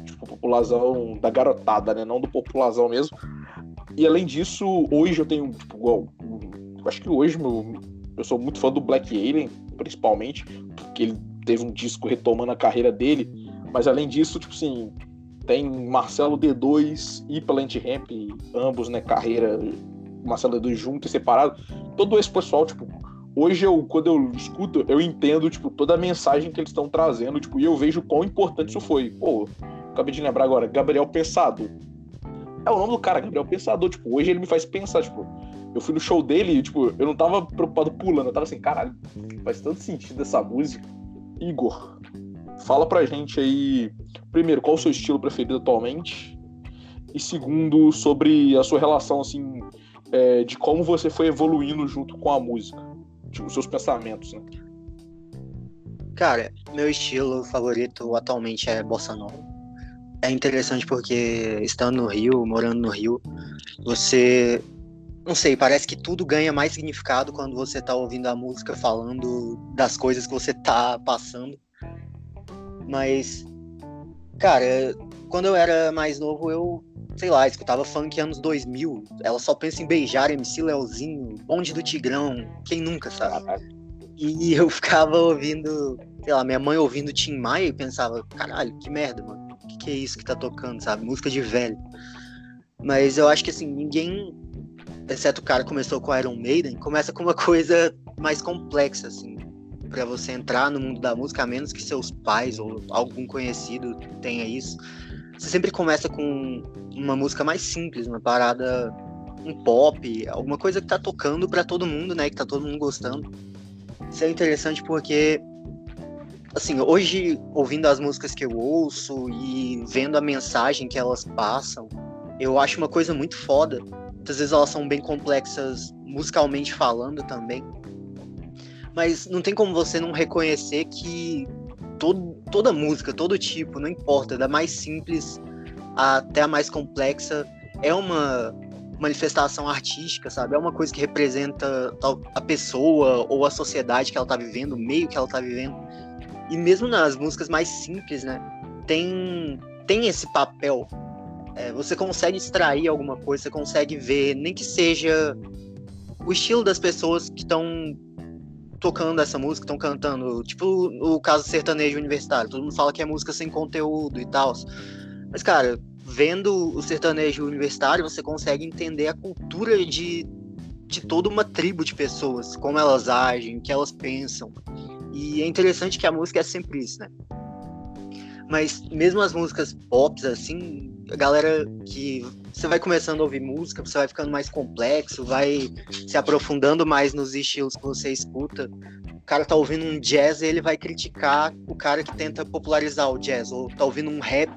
[SPEAKER 1] tipo, população da garotada, né? Não do população mesmo. E além disso, hoje eu tenho, tipo, igual, acho que hoje meu, eu sou muito fã do Black Alien, principalmente, porque ele teve um disco retomando a carreira dele. Mas além disso, tipo assim, tem Marcelo D2 e Plant Ramp, ambos, né, carreira, Marcelo D2 junto e separado. Todo esse pessoal, tipo, hoje eu, quando eu escuto, eu entendo, tipo, toda a mensagem que eles estão trazendo, tipo, e eu vejo quão importante isso foi. Pô, acabei de lembrar agora, Gabriel Pensador. É o nome do cara, Gabriel Pensador. Tipo, hoje ele me faz pensar, tipo, Eu fui no show dele e, tipo, eu não tava preocupado pulando, eu tava assim, caralho, faz tanto sentido essa música. Igor, fala pra gente aí, primeiro, qual o seu estilo preferido atualmente? E segundo, sobre a sua relação, assim, é, de como você foi evoluindo junto com a música. Tipo, os seus pensamentos, né?
[SPEAKER 3] Cara, meu estilo favorito atualmente é bossa nova. É interessante porque estando no Rio, morando no Rio, você não sei, parece que tudo ganha mais significado quando você tá ouvindo a música falando das coisas que você tá passando. Mas cara, quando eu era mais novo, eu sei lá, escutava funk anos 2000. Ela só pensa em beijar MC Leozinho, Bonde do Tigrão, quem nunca, sabe? E eu ficava ouvindo, sei lá, minha mãe ouvindo Tim Maia e pensava, caralho, que merda, mano. O que, que é isso que tá tocando, sabe? Música de velho. Mas eu acho que assim, ninguém, exceto o cara começou com Iron Maiden, começa com uma coisa mais complexa, assim. para você entrar no mundo da música, a menos que seus pais ou algum conhecido tenha isso. Você sempre começa com uma música mais simples, uma parada, um pop, alguma coisa que tá tocando para todo mundo, né? Que tá todo mundo gostando. Isso é interessante porque, assim, hoje, ouvindo as músicas que eu ouço e vendo a mensagem que elas passam, eu acho uma coisa muito foda. Muitas vezes elas são bem complexas musicalmente falando também. Mas não tem como você não reconhecer que todo, toda música, todo tipo, não importa, da mais simples até a mais complexa, é uma manifestação artística, sabe? É uma coisa que representa a pessoa ou a sociedade que ela tá vivendo, o meio que ela tá vivendo. E mesmo nas músicas mais simples, né? Tem, tem esse papel. É, você consegue extrair alguma coisa, você consegue ver, nem que seja o estilo das pessoas que estão tocando essa música, estão cantando. Tipo o caso sertanejo universitário. Todo mundo fala que é música sem conteúdo e tal. Mas, cara, vendo o sertanejo universitário, você consegue entender a cultura de, de toda uma tribo de pessoas, como elas agem, o que elas pensam. E é interessante que a música é sempre isso, né? Mas mesmo as músicas pop, assim, a galera que você vai começando a ouvir música, você vai ficando mais complexo, vai se aprofundando mais nos estilos que você escuta. O cara tá ouvindo um jazz e ele vai criticar o cara que tenta popularizar o jazz, ou tá ouvindo um rap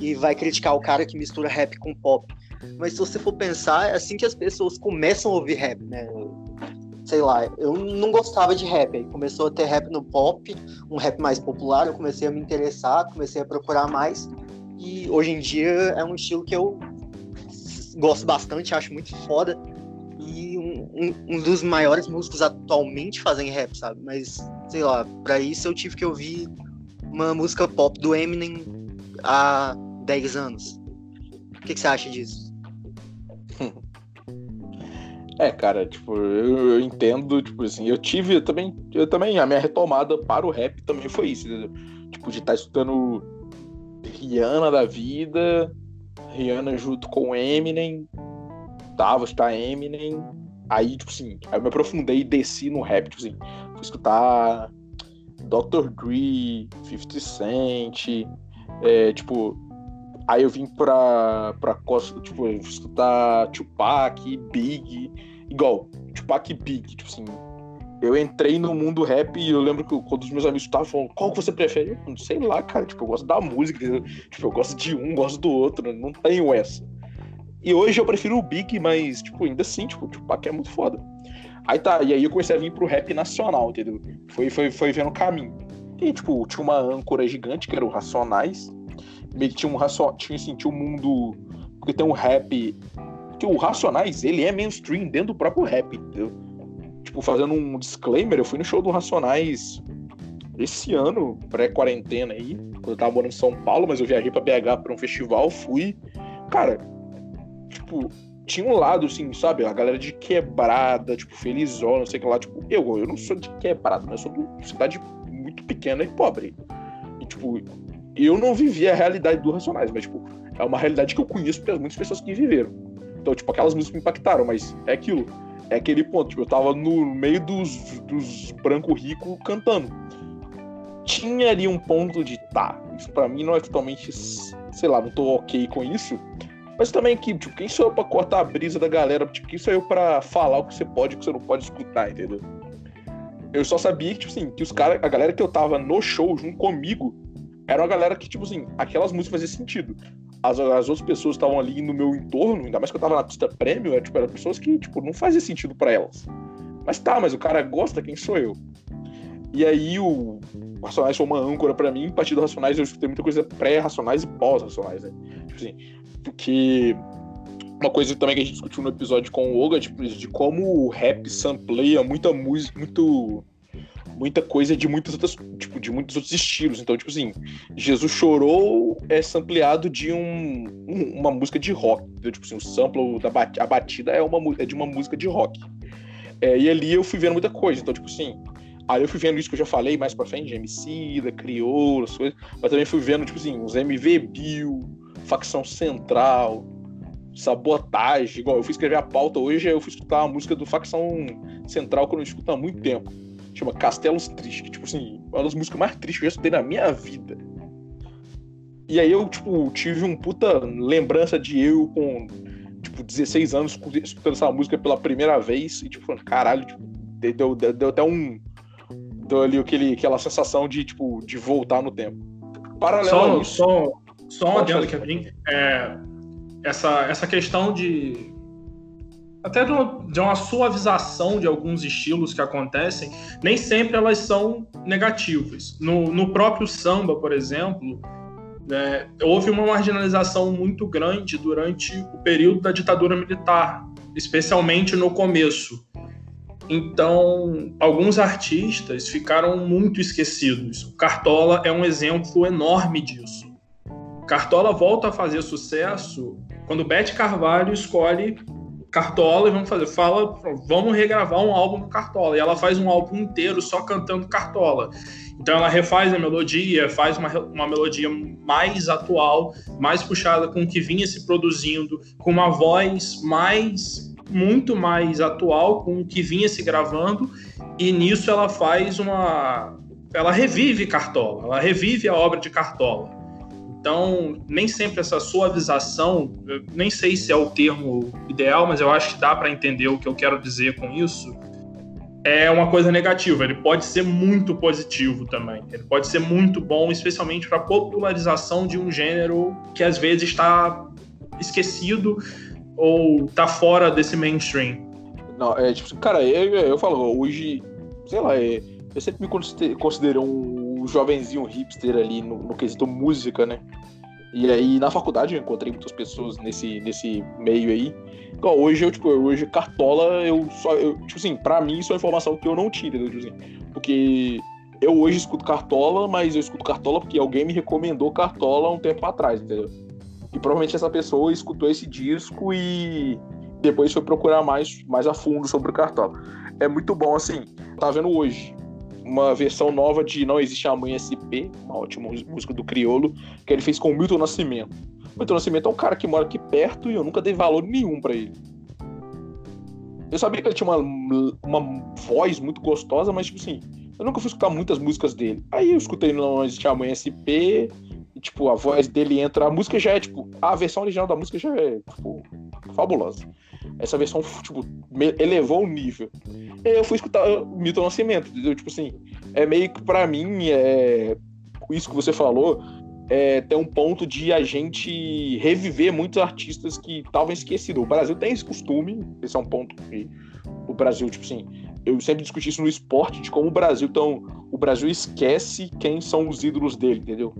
[SPEAKER 3] e vai criticar o cara que mistura rap com pop. Mas se você for pensar, é assim que as pessoas começam a ouvir rap, né? Sei lá, eu não gostava de rap, aí começou a ter rap no pop, um rap mais popular, eu comecei a me interessar, comecei a procurar mais, e hoje em dia é um estilo que eu gosto bastante, acho muito foda, e um, um, um dos maiores músicos atualmente fazem rap, sabe? Mas, sei lá, para isso eu tive que ouvir uma música pop do Eminem há 10 anos. O que, que você acha disso?
[SPEAKER 1] É, cara, tipo, eu, eu, entendo, tipo assim, eu tive eu também, eu também, a minha retomada para o rap também foi isso, entendeu? Tipo, de estar tá escutando Rihanna da vida, Rihanna junto com Eminem, tava estar Eminem, aí, tipo assim, aí eu me aprofundei e desci no rap, tipo assim, fui escutar Dr. Dre, 50 Cent, é, tipo, aí eu vim pra, pra costa, tipo, escutar Tupac, Big, igual, Tupac e Big, tipo assim, eu entrei no mundo rap e eu lembro que quando os meus amigos estavam falando, qual que você prefere? Eu sei lá, cara, tipo, eu gosto da música, tipo, eu gosto de um, gosto do outro, não tenho essa. E hoje eu prefiro o Big, mas, tipo, ainda assim, tipo, o Tupac é muito foda. Aí tá, e aí eu comecei a vir pro rap nacional, entendeu? Foi, foi, foi vendo o caminho. E, tipo, tinha uma âncora gigante, que era o Racionais. Meio que tinha um racio... tinha, assim, tinha um mundo. Porque tem um rap. Porque o Racionais, ele é mainstream dentro do próprio rap, entendeu? Tipo, fazendo um disclaimer, eu fui no show do Racionais esse ano, pré-quarentena aí, quando eu tava morando em São Paulo, mas eu viajei pra BH pra um festival, fui. Cara, tipo, tinha um lado, assim, sabe? A galera de quebrada, tipo, felizona, não sei o que lá. Tipo, eu, eu não sou de quebrada, mas sou de cidade muito pequena e pobre. E, tipo, eu não vivi a realidade do Racionais, mas, tipo, é uma realidade que eu conheço porque muitas pessoas que viveram. Então, tipo, aquelas músicas me impactaram, mas é aquilo. É aquele ponto. Tipo, eu tava no meio dos, dos branco rico cantando. Tinha ali um ponto de, tá, isso pra mim não é totalmente, sei lá, não tô ok com isso, Mas também que, tipo, quem sou eu pra cortar a brisa da galera? Tipo, quem sou eu pra falar o que você pode e o que você não pode escutar, entendeu? Eu só sabia que, tipo assim, que os caras, a galera que eu tava no show junto comigo, era uma galera que, tipo assim, aquelas músicas faziam sentido. As, as outras pessoas estavam ali no meu entorno, ainda mais que eu tava na pista prêmio, era, tipo, eram pessoas que, tipo, não fazia sentido para elas. Mas tá, mas o cara gosta, quem sou eu? E aí o Racionais foi uma âncora para mim, a partir do Racionais eu escutei muita coisa pré-racionais e pós-racionais, né? Tipo assim, porque uma coisa também que a gente discutiu no episódio com o Oga, tipo, de como o rap sampleia muita música, muito muita coisa de muitas outras, tipo, de muitos outros estilos. Então, tipo assim, Jesus chorou é sampleado de um, um uma música de rock. Então, tipo assim, o sample da bat a batida é uma é de uma música de rock. É, e ali eu fui vendo muita coisa. Então, tipo assim, aí eu fui vendo isso que eu já falei mais pra frente, MC, da Crioulo, as coisas, mas também fui vendo, tipo assim, os MV Bill, Facção Central, Sabotagem. Igual eu fui escrever a pauta hoje, eu fui escutar a música do Facção Central que eu não escuto há muito tempo. Chama Castelos Tristes, que, tipo assim, uma das músicas mais tristes que eu já escutei na minha vida. E aí eu, tipo, tive um puta lembrança de eu com, tipo, 16 anos escutando essa música pela primeira vez e, tipo, caralho, tipo, deu, deu, deu até um. Deu ali aquele, aquela sensação de, tipo, de voltar no tempo.
[SPEAKER 2] Paralelo só, a isso. Só, só um adendo, Kevin. É, essa, essa questão de. Até de uma suavização de alguns estilos que acontecem, nem sempre elas são negativas. No, no próprio samba, por exemplo, né, houve uma marginalização muito grande durante o período da ditadura militar, especialmente no começo. Então, alguns artistas ficaram muito esquecidos. Cartola é um exemplo enorme disso. Cartola volta a fazer sucesso quando Beth Carvalho escolhe Cartola e vamos fazer, fala, vamos regravar um álbum do Cartola. E ela faz um álbum inteiro só cantando Cartola. Então ela refaz a melodia, faz uma, uma melodia mais atual, mais puxada com o que vinha se produzindo, com uma voz mais muito mais atual com o que vinha se gravando e nisso ela faz uma ela revive Cartola, ela revive a obra de Cartola. Então, nem sempre essa suavização, nem sei se é o termo ideal, mas eu acho que dá para entender o que eu quero dizer com isso. É uma coisa negativa, ele pode ser muito positivo também. Ele pode ser muito bom, especialmente para popularização de um gênero que às vezes está esquecido ou tá fora desse mainstream?
[SPEAKER 1] Não, é tipo, cara, eu, eu falo, hoje, sei lá, é, eu sempre me considero um jovenzinho hipster ali no, no quesito música, né? E aí na faculdade eu encontrei muitas pessoas nesse, nesse meio aí. Igual hoje eu, tipo, hoje cartola, eu só. Eu, tipo assim, pra mim isso é informação que eu não tinha, entendeu? Tipo assim, porque eu hoje escuto cartola, mas eu escuto cartola porque alguém me recomendou cartola um tempo atrás, entendeu? E provavelmente essa pessoa escutou esse disco e depois foi procurar mais, mais a fundo sobre o Cartola. É muito bom, assim. Tá vendo hoje uma versão nova de Não Existe Amanhã SP, uma ótima música do Criolo, que ele fez com o Milton Nascimento. O Milton Nascimento é um cara que mora aqui perto e eu nunca dei valor nenhum para ele. Eu sabia que ele tinha uma, uma voz muito gostosa, mas, tipo assim, eu nunca fui escutar muitas músicas dele. Aí eu escutei Não Existe Amanhã SP, tipo, a voz dele entra. A música já é, tipo, a versão original da música já é, tipo, fabulosa. Essa versão, tipo, elevou o nível. Eu fui escutar o Milton Nascimento, entendeu? Tipo assim, é meio que pra mim, é, isso que você falou, é, tem um ponto de a gente reviver muitos artistas que estavam esquecidos. O Brasil tem esse costume, esse é um ponto que o Brasil, tipo assim, eu sempre discuti isso no esporte, de como o Brasil, então, o Brasil esquece quem são os ídolos dele, entendeu?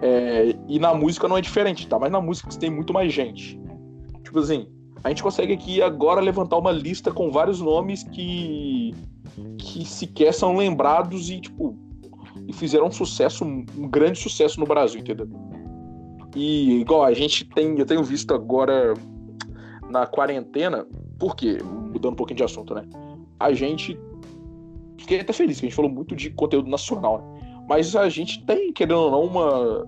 [SPEAKER 1] É, e na música não é diferente, tá? Mas na música você tem muito mais gente. Tipo assim, a gente consegue aqui agora levantar uma lista com vários nomes que que sequer são lembrados e tipo e fizeram um sucesso, um grande sucesso no Brasil, entendeu? E igual a gente tem, eu tenho visto agora na quarentena, por quê? Mudando um pouquinho de assunto, né? A gente fiquei até feliz que a gente falou muito de conteúdo nacional, né? Mas a gente tem, querendo ou não, uma.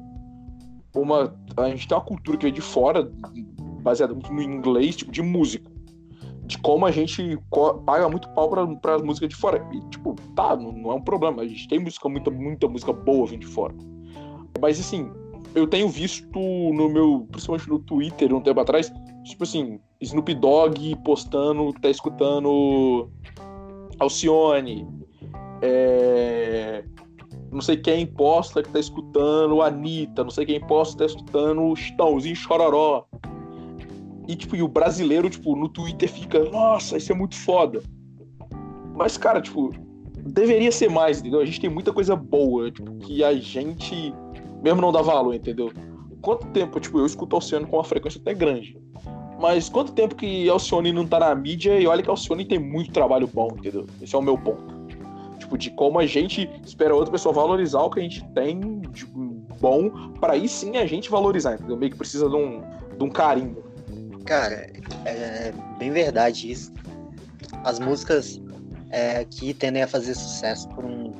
[SPEAKER 1] uma a gente tem uma cultura que vem de fora, baseada muito no inglês, tipo, de música. De como a gente paga muito pau para as músicas de fora. E, tipo, tá, não, não, é um problema. A gente tem música, muita, muita música boa vindo de fora. Mas, assim, eu tenho visto no meu, principalmente no Twitter um tempo atrás, tipo assim, Snoop Dogg postando que tá escutando Alcione, é, não sei quem posta que tá escutando Anitta, não sei quem posta que tá escutando Chitãozinho Chororó. E, tipo, e o brasileiro, tipo, no Twitter fica, nossa, isso é muito foda. Mas, cara, tipo, deveria ser mais, entendeu? A gente tem muita coisa boa, tipo, que a gente mesmo não dá valor, entendeu? Quanto tempo, tipo, eu escuto Alcione com uma frequência até grande. Mas quanto tempo que Alcione não tá na mídia e olha que Alcione tem muito trabalho bom, entendeu? Esse é o meu ponto tipo, de como a gente espera outra pessoa valorizar o que a gente tem de bom, para aí sim a gente valorizar, entendeu? Meio que precisa de um, de um carinho.
[SPEAKER 3] Cara, é bem verdade isso. As músicas é, aqui tendem a fazer sucesso por um,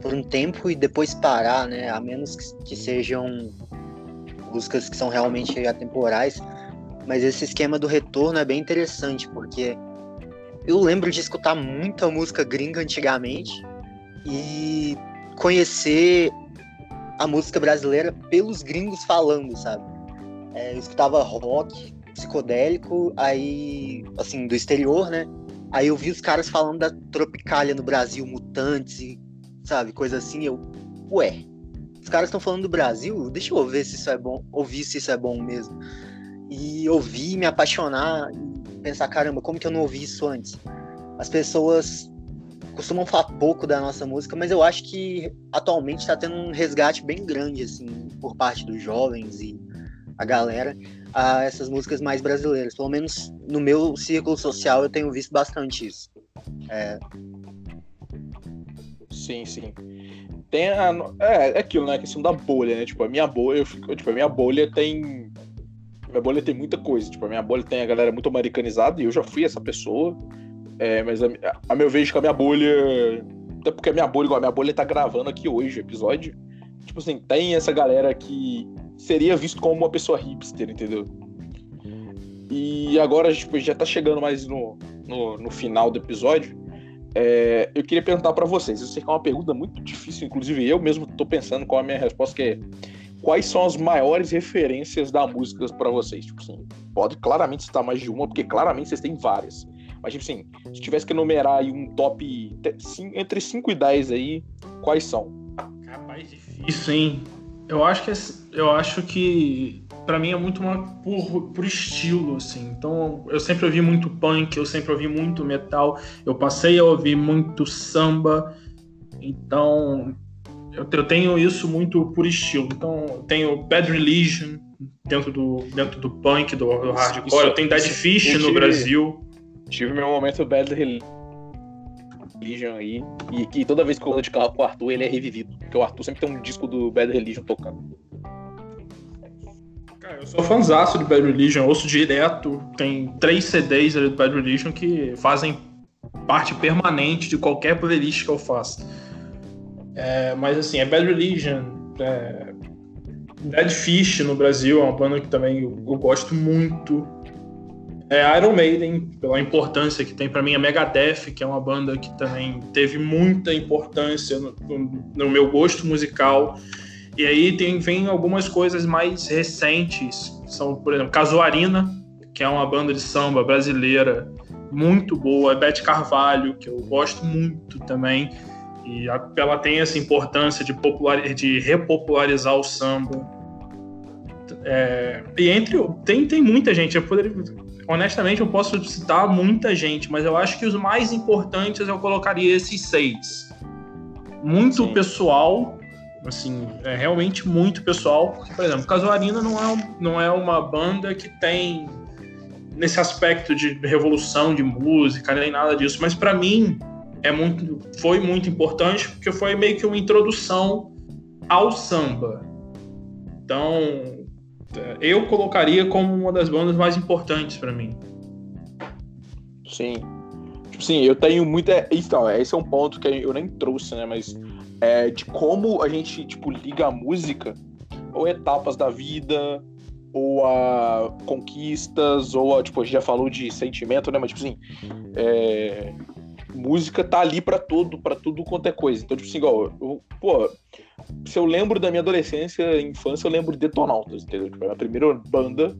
[SPEAKER 3] por um tempo e depois parar, né? A menos que, que sejam músicas que são realmente atemporais. Mas esse esquema do retorno é bem interessante, porque eu lembro de escutar muita música gringa antigamente e conhecer a música brasileira pelos gringos falando, sabe? É, eu escutava rock psicodélico, aí, assim, do exterior, né? Aí eu vi os caras falando da Tropicália no Brasil, Mutantes e, sabe, coisa assim. Eu, ué, os caras estão falando do Brasil? Deixa eu ver se isso é bom, ouvir se isso é bom mesmo. E ouvir, me apaixonar, pensar, caramba, como que eu não ouvi isso antes? As pessoas costumam falar pouco da nossa música, mas eu acho que atualmente está tendo um resgate bem grande, assim, por parte dos jovens e a galera, a essas músicas mais brasileiras. Pelo menos no meu círculo social eu tenho visto bastante isso. É...
[SPEAKER 1] Sim, sim. Tem a. É, é aquilo, né? A questão da bolha, né? Tipo, a minha bolha, eu fico, tipo, a minha bolha tem minha bolha tem muita coisa. Tipo, a minha bolha tem a galera muito americanizada e eu já fui essa pessoa. É, mas a, a meu ver, com a minha bolha. Até porque a minha bolha, igual a minha bolha tá gravando aqui hoje o episódio. Tipo assim, tem essa galera que seria visto como uma pessoa hipster, entendeu? E agora a gente tipo, já tá chegando mais no, no, no final do episódio. É, eu queria perguntar para vocês. Eu sei que é uma pergunta muito difícil, inclusive eu mesmo tô pensando qual a minha resposta, que é quais são as maiores referências da música para vocês? Tipo assim, pode claramente citar mais de uma, porque claramente vocês têm várias. Mas, tipo assim, se tivesse que enumerar aí um top entre 5 e 10 aí, quais são?
[SPEAKER 2] Capaz difícil, hein? Eu acho que eu acho que para mim é muito uma por, por estilo, assim. Então, eu sempre ouvi muito punk, eu sempre ouvi muito metal, eu passei a ouvir muito samba. Então, eu, eu tenho isso muito por estilo. Então, eu tenho Bad Religion dentro do, dentro do punk, do, do hardcore. Isso, eu tenho Dead Fish no Brasil.
[SPEAKER 1] Tive meu momento Bad Religion aí. E que toda vez que eu ando de carro com o Arthur, ele é revivido. Porque o Arthur sempre tem um disco do Bad Religion tocando.
[SPEAKER 2] Cara, eu sou fãzaço de Bad Religion, ouço direto. Tem três CDs do Bad Religion que fazem parte permanente de qualquer playlist que eu faço. É, mas assim, é Bad Religion, é, Dead Fish no Brasil é uma banda que também eu, eu gosto muito. É Iron Maiden, pela importância que tem para mim, a Megadeth, que é uma banda que também teve muita importância no, no, meu gosto musical. E aí tem, vem algumas coisas mais recentes, são, por exemplo, Casuarina, que é uma banda de samba brasileira muito boa, Beth Carvalho, que eu gosto muito também. E ela tem essa importância de, popular, de repopularizar o samba. É, e entre. Tem, tem muita gente. Eu poderia, honestamente, eu posso citar muita gente, mas eu acho que os mais importantes eu colocaria esses seis. Muito Sim. pessoal, assim, é realmente muito pessoal. Porque, por exemplo, Casuarina não é, não é uma banda que tem nesse aspecto de revolução de música, nem nada disso, mas para mim é muito, foi muito importante porque foi meio que uma introdução ao samba. Então, eu colocaria como uma das bandas mais importantes para mim.
[SPEAKER 1] Sim. Tipo assim, eu tenho muita. Então, esse é um ponto que eu nem trouxe, né? Mas é de como a gente, tipo, liga a música ou etapas da vida, ou a conquistas, ou a, tipo, a gente já falou de sentimento, né? Mas, tipo assim, é, música tá ali para tudo, para tudo quanto é coisa. Então, tipo assim, igual, eu, pô, se eu lembro da minha adolescência infância, eu lembro de Detonautas, entendeu? Tipo, a primeira banda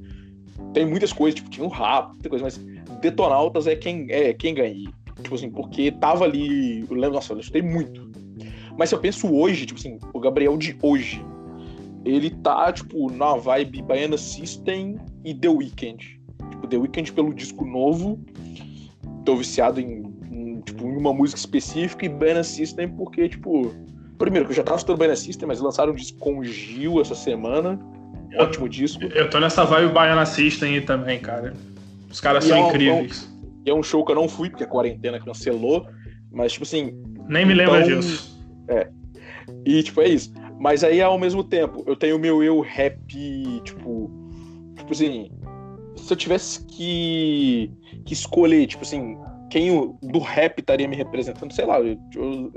[SPEAKER 1] tem muitas coisas, tipo, tinha um rap, muita coisa, mas Detonautas é quem é quem ganha. Tipo assim, porque tava ali, eu lembro, nossa, eu escutei muito. Mas se eu penso hoje, tipo assim, o Gabriel de hoje, ele tá, tipo, na vibe Baiana System e The Weeknd. Tipo, The Weeknd pelo disco novo, tô viciado em, tipo, em uma música específica e Baiana System porque, tipo, primeiro que eu já tava escutando Baiana System, mas lançaram um disco com Gil essa semana, ótimo disco.
[SPEAKER 2] Eu tô nessa vibe Baiana System aí também, cara. Os caras e são é um, incríveis.
[SPEAKER 1] É um show que eu não fui, porque a quarentena cancelou, mas, tipo assim...
[SPEAKER 2] Nem me então, lembro disso.
[SPEAKER 1] É. E, tipo, é isso. Mas aí, ao mesmo tempo, eu tenho o meu eu rap, tipo. Tipo assim. Se eu tivesse que, que escolher, tipo assim, quem o, do rap estaria me representando, sei lá, eu, eu,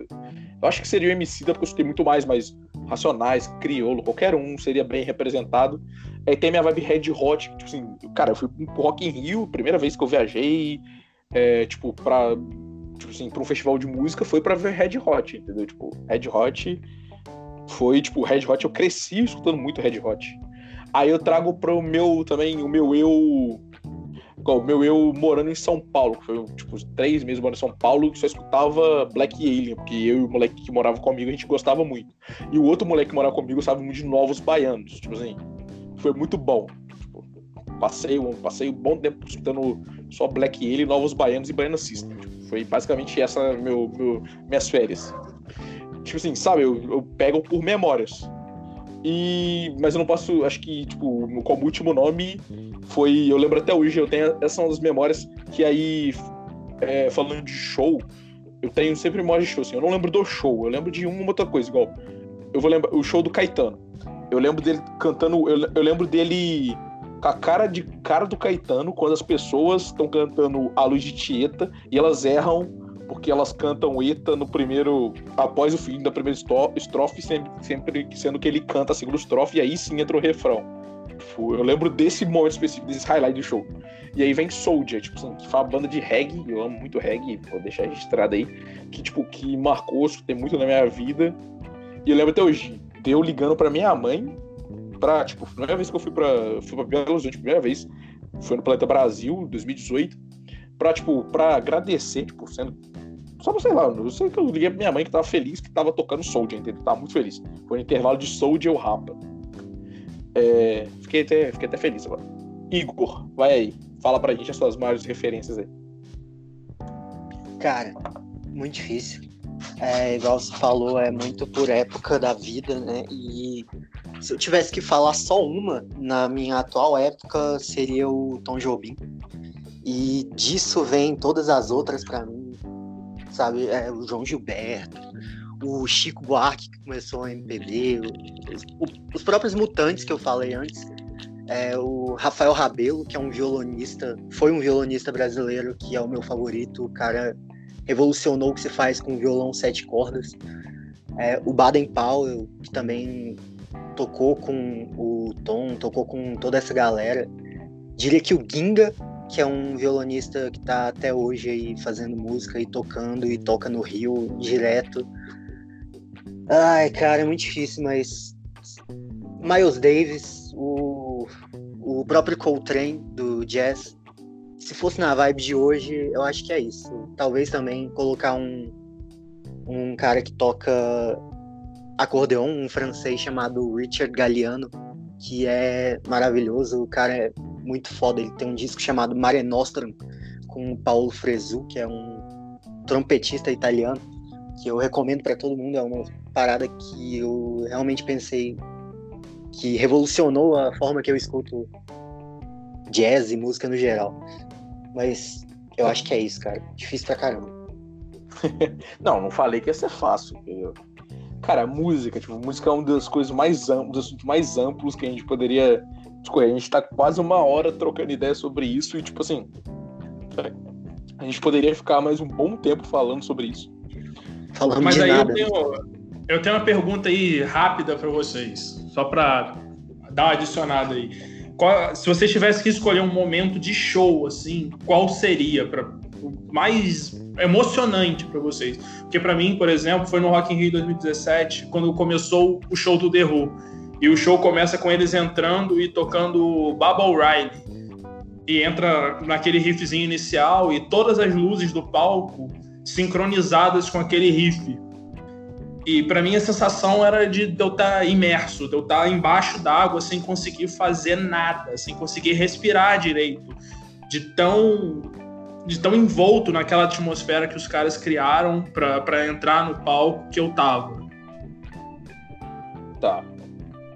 [SPEAKER 1] eu acho que seria o MC, porque eu escutei muito mais, mas Racionais, Criolo, qualquer um seria bem representado. Aí tem minha vibe Red Hot, tipo assim, cara, eu fui pro Rock in Rio, primeira vez que eu viajei, é, tipo, pra, tipo assim, pra um festival de música, foi pra ver Red Hot, entendeu? Tipo, Red Hot foi, tipo, Red Hot, eu cresci escutando muito Red Hot. Aí eu trago pro meu também, o meu eu. O meu eu morando em São Paulo, que foi, tipo, três meses morando em São Paulo, que só escutava Black Alien, porque eu e o moleque que morava comigo, a gente gostava muito. E o outro moleque que morava comigo gostava muito de novos baianos. Tipo assim, foi muito bom. Tipo, passei, um, passei um bom tempo escutando só Black Alien, novos baianos e Baiana System. Tipo, foi basicamente essa meu, meu, minhas férias. Tipo assim, sabe, eu, eu pego por memórias. E, mas eu não posso, acho que, tipo, como último nome foi, eu lembro até hoje, eu tenho, essas são as memórias que aí, é, falando de show, eu tenho sempre memória de show, assim, eu não lembro do show, eu lembro de uma outra coisa, igual, eu vou lembrar, o show do Caetano, eu lembro dele cantando, eu, eu lembro dele com a cara de cara do Caetano, quando as pessoas estão cantando A Luz de Tieta e elas erram porque elas cantam ETA no primeiro. após o fim da primeira estrofe, sempre, sempre sendo que ele canta a segunda estrofe, e aí sim entra o refrão. Tipo, eu lembro desse momento específico, desse highlight do show. E aí vem Soldier, tipo assim, que foi uma banda de reggae, eu amo muito reggae, vou deixar registrado aí, que tipo, que marcou, tem muito na minha vida. E eu lembro até hoje, deu ligando pra minha mãe, pra, tipo, primeira vez que eu fui pra, fui pra Belo Horizonte, primeira vez, foi no Planeta Brasil, 2018, pra, tipo, pra agradecer, tipo, sendo só sei lá, eu sei que eu liguei pra minha mãe que tava feliz que tava tocando Soldier, entendeu? Tava muito feliz. Foi um intervalo de Soldier ou Rapa. É, fiquei, até, fiquei até feliz agora. Igor, vai aí. Fala pra gente as suas maiores referências aí.
[SPEAKER 3] Cara, muito difícil. É, igual você falou, é muito por época da vida, né? E se eu tivesse que falar só uma, na minha atual época, seria o Tom Jobim. E disso vem todas as outras para mim sabe? É, o João Gilberto, o Chico Buarque, que começou a MPB, os, os próprios Mutantes que eu falei antes, é, o Rafael Rabelo, que é um violonista, foi um violonista brasileiro que é o meu favorito, o cara revolucionou o que se faz com violão sete cordas. É, o Baden Powell, que também tocou com o Tom, tocou com toda essa galera. Diria que o Ginga que é um violonista que está até hoje aí fazendo música e tocando e toca no Rio direto. Ai, cara, é muito difícil, mas Miles Davis, o, o próprio Coltrane do jazz, se fosse na vibe de hoje, eu acho que é isso. Talvez também colocar um, um cara que toca acordeon, um francês chamado Richard Galliano, que é maravilhoso. O cara é muito foda. Ele tem um disco chamado Mare Nostrum com o Paulo Fresu, que é um trompetista italiano, que eu recomendo para todo mundo. É uma parada que eu realmente pensei que revolucionou a forma que eu escuto jazz e música no geral. Mas eu acho que é isso, cara. Difícil pra caramba.
[SPEAKER 1] não, não falei que ia ser fácil. Entendeu? Cara, música, tipo, música é uma das coisas mais amplas, mais amplos que a gente poderia a gente tá quase uma hora trocando ideia sobre isso e, tipo assim, a gente poderia ficar mais um bom tempo falando sobre isso.
[SPEAKER 2] Falando Mas aí nada. Eu, tenho, eu tenho uma pergunta aí rápida para vocês, só para dar uma adicionada aí. Qual, se vocês tivessem que escolher um momento de show, assim, qual seria para mais emocionante para vocês? Porque para mim, por exemplo, foi no Rock in Rio 2017, quando começou o show do The Who. E o show começa com eles entrando e tocando Baba O'Reilly. E entra naquele riffzinho inicial e todas as luzes do palco sincronizadas com aquele riff. E para mim a sensação era de, de eu estar tá imerso, de eu estar tá embaixo d'água sem conseguir fazer nada, sem conseguir respirar direito, de tão de tão envolto naquela atmosfera que os caras criaram para entrar no palco que eu tava.
[SPEAKER 1] Tá.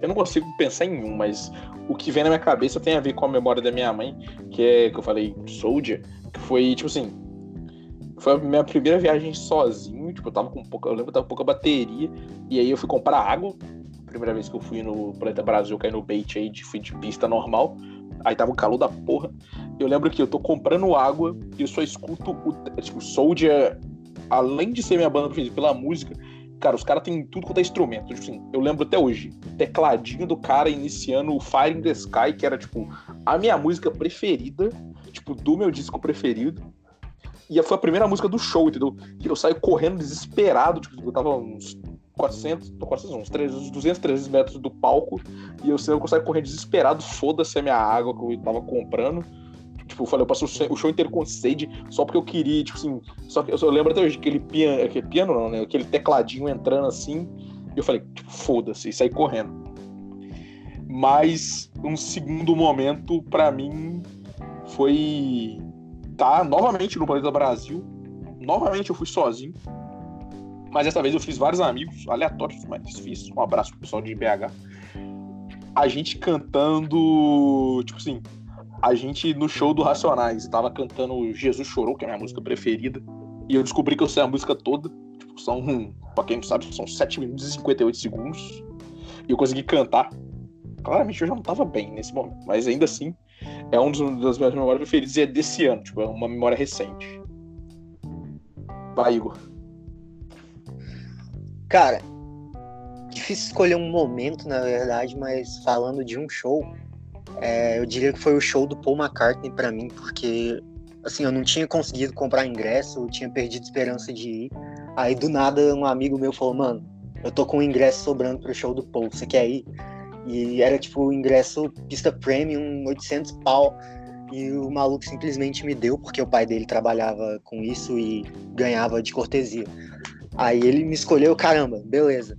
[SPEAKER 1] Eu não consigo pensar em um, mas o que vem na minha cabeça tem a ver com a memória da minha mãe, que é que eu falei Soldier, que foi tipo assim, foi a minha primeira viagem sozinho, tipo, eu tava com pouca, eu lembro que eu tava com pouca bateria, e aí eu fui comprar água. Primeira vez que eu fui no Planeta Brasil, caí no bait aí, fui de pista normal. Aí tava o calor da porra. Eu lembro que eu tô comprando água e eu só escuto o tipo, Soldier, além de ser minha banda preferida pela música, cara, os caras têm tudo quanto é instrumento. Tipo assim, eu lembro até hoje, tecladinho do cara iniciando o Fire in the Sky, que era, tipo, a minha música preferida, tipo, do meu disco preferido. E foi a primeira música do show, entendeu? E eu saio correndo desesperado, tipo, eu tava uns 400, 400 uns 300, 200, 300 metros do palco, e eu, eu saio correndo desesperado, foda-se a minha água que eu tava comprando. Tipo, falei, eu passei o show inteiro com sede só porque eu queria, tipo assim, só que eu, eu lembro até hoje aquele piano, aquele piano não, né? Aquele tecladinho entrando assim, e eu falei, tipo, foda-se, e saí correndo. Mas um segundo momento, para mim, foi tá novamente no Planeta Brasil. Novamente eu fui sozinho. Mas dessa vez eu fiz vários amigos, aleatórios, mas fiz. Um abraço pro pessoal de BH. A gente cantando. Tipo assim, a gente no show do Racionais tava cantando Jesus Chorou, que é a minha música preferida. E eu descobri que eu sei a música toda. Tipo, são, pra quem não sabe, são 7 minutos e 58 segundos. E eu consegui cantar. Claramente eu já não tava bem nesse momento, mas ainda assim é um dos, das minhas memórias preferidas e é desse ano, tipo, é uma memória recente. Vai, Igor.
[SPEAKER 3] Cara, difícil escolher um momento, na verdade, mas falando de um show, é, eu diria que foi o show do Paul McCartney para mim, porque assim, eu não tinha conseguido comprar ingresso, eu tinha perdido esperança de ir. Aí do nada um amigo meu falou, mano, eu tô com um ingresso sobrando pro show do Paul, você quer ir? E era tipo ingresso pista premium, 800 pau. E o maluco simplesmente me deu, porque o pai dele trabalhava com isso e ganhava de cortesia. Aí ele me escolheu, caramba, beleza.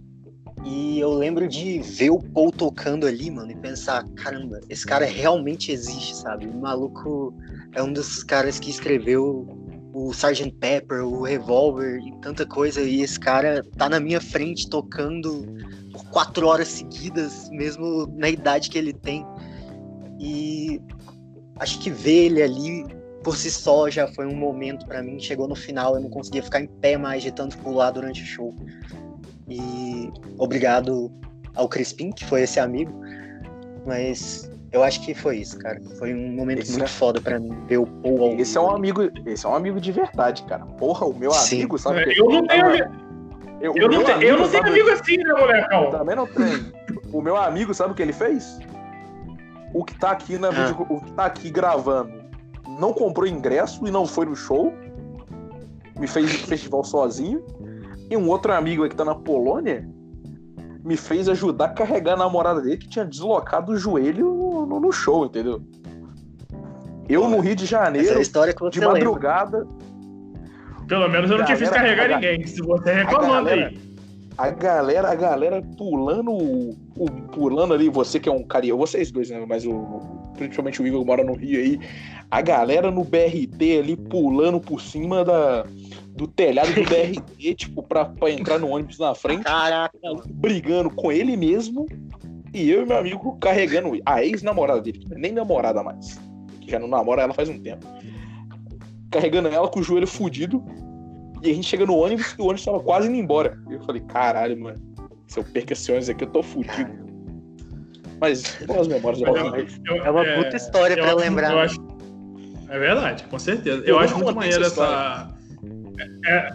[SPEAKER 3] E eu lembro de ver o Paul tocando ali, mano, e pensar, caramba, esse cara realmente existe, sabe? O maluco é um dos caras que escreveu o Sgt. Pepper, o Revolver e tanta coisa, e esse cara tá na minha frente tocando por quatro horas seguidas, mesmo na idade que ele tem. E acho que ver ele ali por si só já foi um momento para mim. Chegou no final, eu não conseguia ficar em pé mais de tanto pular durante o show. E obrigado ao Crispim, que foi esse amigo. Mas eu acho que foi isso, cara. Foi um momento esse muito é... foda pra mim ver o Paul
[SPEAKER 1] ao Esse é um amigo, esse é um amigo de verdade, cara. Porra, o meu Sim. amigo, sabe?
[SPEAKER 2] É, eu não tenho amigo. Eu, eu, não, te, amigo, eu não tenho amigo assim, né, molecão?
[SPEAKER 1] Também não tenho. o meu amigo, sabe o que ele fez? O que tá aqui na ah. vídeo, o que tá aqui gravando não comprou ingresso e não foi no show. Me fez festival sozinho. E um outro amigo aí que tá na Polônia me fez ajudar a carregar a namorada dele que tinha deslocado o joelho no, no show, entendeu? Eu no Rio de Janeiro,
[SPEAKER 3] é
[SPEAKER 1] de madrugada. Lembra.
[SPEAKER 2] Pelo menos eu não te fiz carregar ninguém, se você reclamando aí.
[SPEAKER 1] A galera, a galera pulando, o, pulando ali, você que é um carioca, vocês dois, né? Mas o, principalmente o Igor mora no Rio aí, a galera no BRT ali pulando por cima da, do telhado do BRT, tipo, pra, pra entrar no ônibus na frente.
[SPEAKER 3] Caraca.
[SPEAKER 1] Brigando com ele mesmo. E eu e meu amigo carregando a ex-namorada dele, nem namorada mais. Que já não namora ela faz um tempo. Carregando ela com o joelho fudido. E a gente chega no ônibus e o ônibus tava quase indo embora. E eu falei, caralho, mano. Se eu perco esse ônibus aqui, eu tô fudido. Mas boas memórias
[SPEAKER 3] É uma puta é, história pra lembrar. Eu acho,
[SPEAKER 2] é verdade, com certeza. Eu, eu acho muito maneiro essa, é,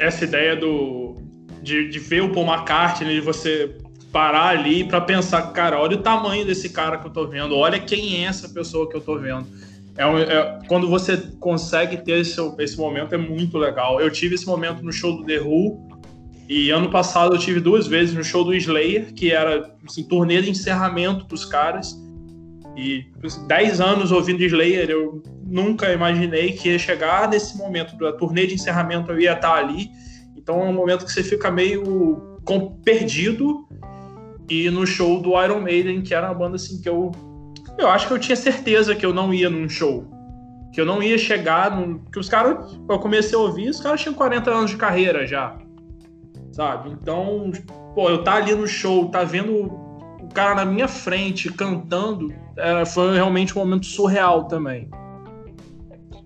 [SPEAKER 2] essa ideia do, de, de ver o Paul McCartney, de você parar ali para pensar, cara, olha o tamanho desse cara que eu tô vendo, olha quem é essa pessoa que eu tô vendo. É, um, é, quando você consegue ter esse, esse momento é muito legal. Eu tive esse momento no show do The Who e ano passado eu tive duas vezes no show do Slayer, que era assim, turnê de encerramento dos caras. E assim, 10 anos ouvindo Slayer, eu nunca imaginei que ia chegar nesse momento da turnê de encerramento, eu ia estar ali. Então é um momento que você fica meio perdido. E no show do Iron Maiden, que era uma banda assim que eu eu acho que eu tinha certeza que eu não ia num show. Que eu não ia chegar no. Que os caras, eu comecei a ouvir, os caras tinham 40 anos de carreira já. Sabe? Então, pô, eu tá ali no show, tá vendo o cara na minha frente cantando, é, foi realmente um momento surreal também.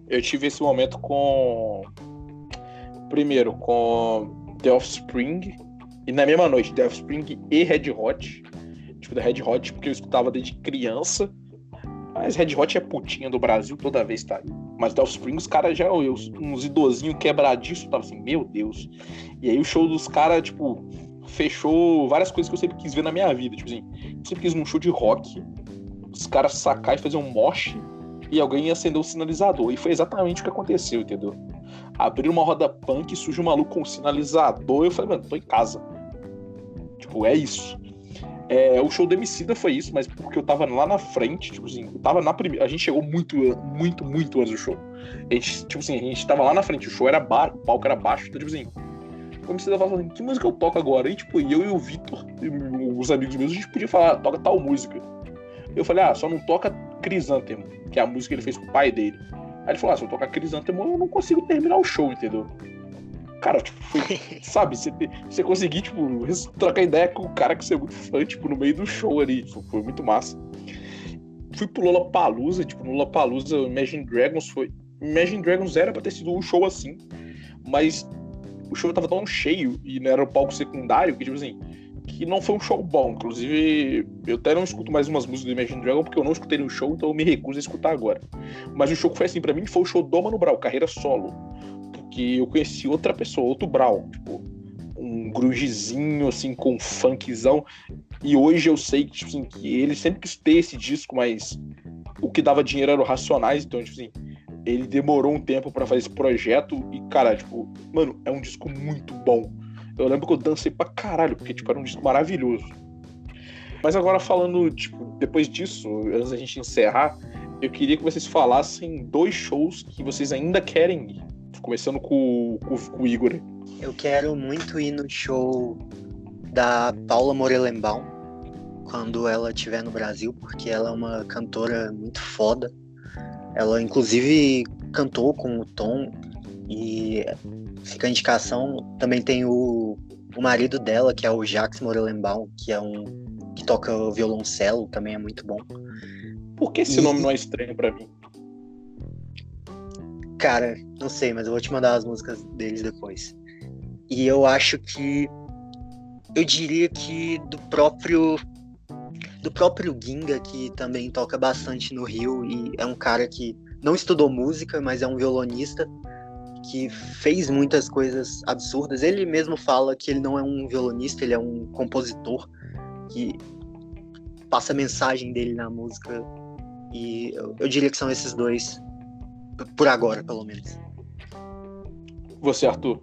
[SPEAKER 1] Eu tive esse momento com. Primeiro, com The Offspring. E na mesma noite, The Offspring e Red Hot. Tipo, da Red Hot, porque eu escutava desde criança. Mas Red Hot é putinha do Brasil, toda vez tá aí. Mas The Offspring, os caras já, eu, uns idosinhos quebradiços, tava assim, meu Deus. E aí o show dos caras, tipo, fechou várias coisas que eu sempre quis ver na minha vida. Tipo assim, eu sempre quis num show de rock, os caras sacar e fazer um mosh e alguém ia acender o um sinalizador. E foi exatamente o que aconteceu, entendeu? Abriram uma roda punk, surge um maluco com um sinalizador, eu falei, mano, tô em casa. Tipo, é isso. É, o show do Emicida foi isso, mas porque eu tava lá na frente, tipo assim, eu tava na primeira. A gente chegou muito, muito, muito antes do show. A gente, tipo assim, a gente tava lá na frente, o show era bar, o palco era baixo, então, tipo assim. O Emicida falava assim, que música eu toco agora? E tipo, eu e o Vitor, os amigos meus, a gente podia falar, toca tal música. Eu falei, ah, só não toca Crisântemo, que é a música que ele fez com o pai dele. Aí ele falou, ah, se eu tocar Crisântemo, eu não consigo terminar o show, entendeu? Cara, tipo, foi, sabe, você, você conseguir, tipo, trocar ideia com o cara que você é muito fã, tipo, no meio do show ali. Foi, foi muito massa. Fui pro Lollapalooza, tipo, no Lollapalooza, Imagine Dragons foi... Imagine Dragons era pra ter sido um show assim, mas o show tava tão cheio e não era o palco secundário que, tipo assim, que não foi um show bom. Inclusive, eu até não escuto mais umas músicas do Imagine Dragon porque eu não escutei no show, então eu me recuso a escutar agora. Mas o show que foi assim para mim foi o show do Mano Brown, carreira solo que eu conheci outra pessoa, outro Brown, tipo, um grungezinho, assim, com funkzão. E hoje eu sei que, tipo assim, que ele sempre quis ter esse disco, mas o que dava dinheiro era o Racionais, então, tipo assim, ele demorou um tempo para fazer esse projeto e, cara, tipo, mano, é um disco muito bom. Eu lembro que eu dancei pra caralho, porque, tipo, era um disco maravilhoso. Mas agora falando, tipo, depois disso, antes da gente encerrar, eu queria que vocês falassem dois shows que vocês ainda querem ir. Começando com, com, com o Igor.
[SPEAKER 3] Eu quero muito ir no show da Paula Morelenbaum quando ela estiver no Brasil, porque ela é uma cantora muito foda. Ela, inclusive, cantou com o Tom e fica a indicação. Também tem o, o marido dela, que é o Jax Morelenbaum, que é um que toca violoncelo, também é muito bom.
[SPEAKER 1] Por que esse e... nome não é estranho para mim?
[SPEAKER 3] Cara, não sei, mas eu vou te mandar as músicas deles depois. E eu acho que. Eu diria que do próprio. Do próprio Ginga, que também toca bastante no Rio, e é um cara que não estudou música, mas é um violonista que fez muitas coisas absurdas. Ele mesmo fala que ele não é um violonista, ele é um compositor que passa a mensagem dele na música. E eu, eu diria que são esses dois por agora, pelo menos.
[SPEAKER 1] Você, Arthur?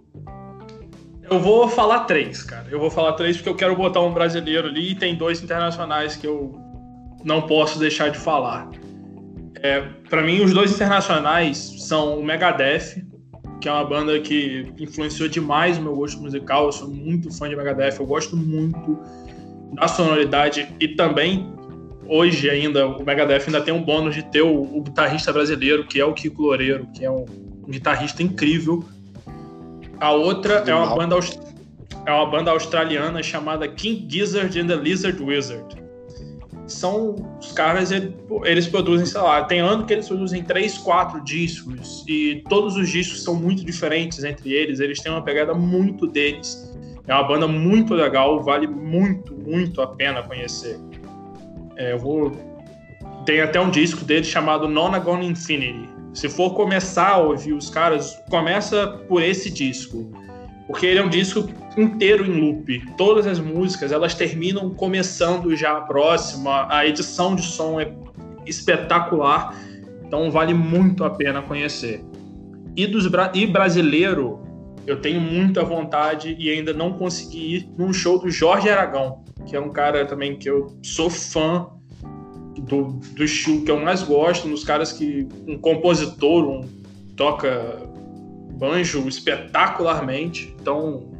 [SPEAKER 2] Eu vou falar três, cara. Eu vou falar três porque eu quero botar um brasileiro ali e tem dois internacionais que eu não posso deixar de falar. É, para mim, os dois internacionais são o Megadeth, que é uma banda que influenciou demais o meu gosto musical. Eu sou muito fã de Megadeth, eu gosto muito da sonoridade e também hoje ainda, o Megadeth ainda tem um bônus de ter o, o guitarrista brasileiro, que é o Kiko Loureiro, que é um, um guitarrista incrível. A outra é uma, banda, é uma banda australiana chamada King Gizzard and the Lizard Wizard. São os caras, eles produzem, sei lá, tem ano que eles produzem três, quatro discos e todos os discos são muito diferentes entre eles, eles têm uma pegada muito deles. É uma banda muito legal, vale muito, muito a pena conhecer. É, eu vou. Tem até um disco dele chamado Nonagon Infinity. Se for começar a ouvir os caras, começa por esse disco. Porque ele é um disco inteiro em loop. Todas as músicas, elas terminam começando já a próxima. A edição de som é espetacular. Então vale muito a pena conhecer. E, dos, e brasileiro, eu tenho muita vontade e ainda não consegui ir num show do Jorge Aragão, que é um cara também que eu sou fã do, do estilo que eu mais gosto, dos caras que um compositor, um toca banjo espetacularmente. Então,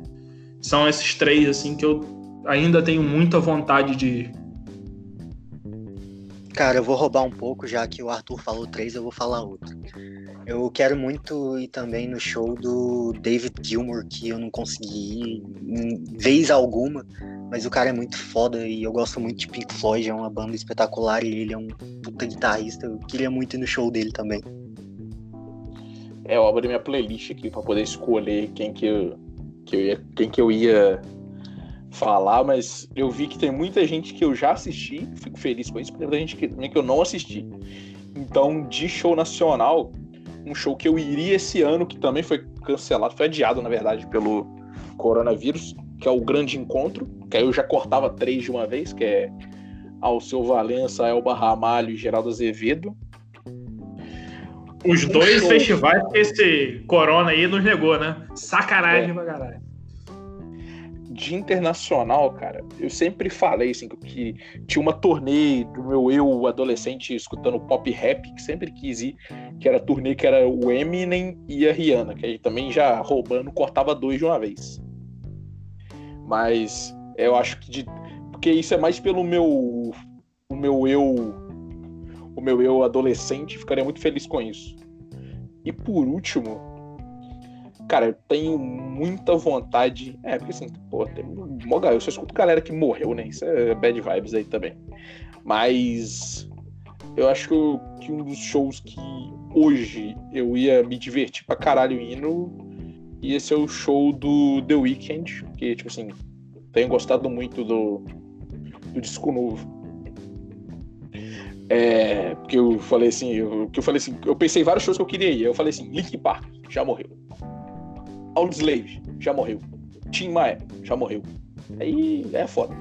[SPEAKER 2] são esses três assim que eu ainda tenho muita vontade de.
[SPEAKER 3] Cara, eu vou roubar um pouco, já que o Arthur falou três, eu vou falar outro. Eu quero muito ir também no show do David Gilmour, que eu não consegui ir em vez alguma, mas o cara é muito foda e eu gosto muito de Pink Floyd, é uma banda espetacular e ele é um puta guitarrista. Eu queria muito ir no show dele também.
[SPEAKER 1] É, eu abri minha playlist aqui para poder escolher quem que eu, que eu ia, quem que eu ia falar, mas eu vi que tem muita gente que eu já assisti, fico feliz com isso, porque tem muita gente que, que eu não assisti. Então, de show nacional, um show que eu iria esse ano, que também foi cancelado, foi adiado, na verdade, pelo coronavírus, que é o Grande Encontro, que aí eu já cortava três de uma vez, que é Alceu Valença, Elba Ramalho e Geraldo Azevedo.
[SPEAKER 2] Os dois show. festivais que esse Corona aí nos negou, né? Sacanagem é. pra caralho.
[SPEAKER 1] De internacional, cara, eu sempre falei assim que tinha uma turnê do meu eu adolescente escutando pop rap, que sempre quis ir, que era a turnê que era o Eminem e a Rihanna, que aí também já roubando cortava dois de uma vez. Mas eu acho que de, porque isso é mais pelo meu o meu eu o meu eu adolescente, ficaria muito feliz com isso. E por último, cara, eu tenho muita vontade. É, porque assim, pô, tem moga, eu só escuto galera que morreu, né? Isso é bad vibes aí também. Mas eu acho que um dos shows que hoje eu ia me divertir pra caralho indo ia ser o show do The Weeknd, que, tipo assim, tenho gostado muito do, do disco novo. É, porque eu falei assim, eu, que eu falei assim, eu pensei em vários shows que eu queria ir. Eu falei assim, Link Park, já morreu. Slave, já morreu. Tim Maia, já morreu. Aí é foda.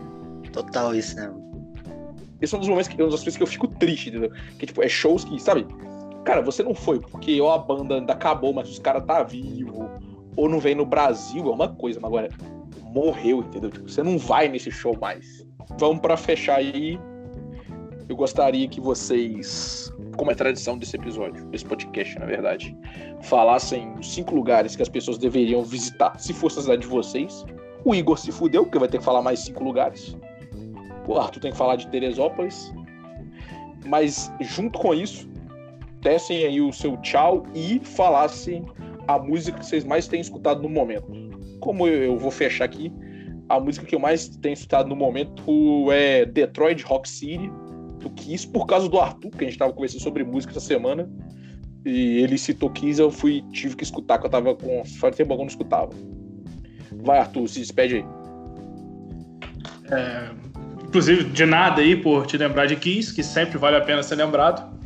[SPEAKER 3] Total isso, né?
[SPEAKER 1] Esse é um dos momentos que, um das vezes que eu fico triste, entendeu? Que tipo, é shows que, sabe? Cara, você não foi porque ó, a banda ainda acabou, mas os caras tá vivo, ou não vem no Brasil, é uma coisa, mas agora morreu, entendeu? Tipo, você não vai nesse show mais. Vamos para fechar aí eu gostaria que vocês, como é tradição desse episódio, desse podcast, na verdade, falassem os cinco lugares que as pessoas deveriam visitar, se fosse a cidade de vocês. O Igor se fudeu, porque vai ter que falar mais cinco lugares. O Arthur tem que falar de Teresópolis. Mas, junto com isso, dessem aí o seu tchau e falassem a música que vocês mais têm escutado no momento. Como eu vou fechar aqui, a música que eu mais tenho escutado no momento é Detroit Rock City, do Kiss por causa do Arthur, que a gente estava conversando sobre música essa semana. E ele citou Kiss, eu fui, tive que escutar, que eu tava com. Faz tempo que eu não escutava. Vai, Arthur, se despede aí.
[SPEAKER 2] É, inclusive, de nada aí por te lembrar de Kiss, que sempre vale a pena ser lembrado.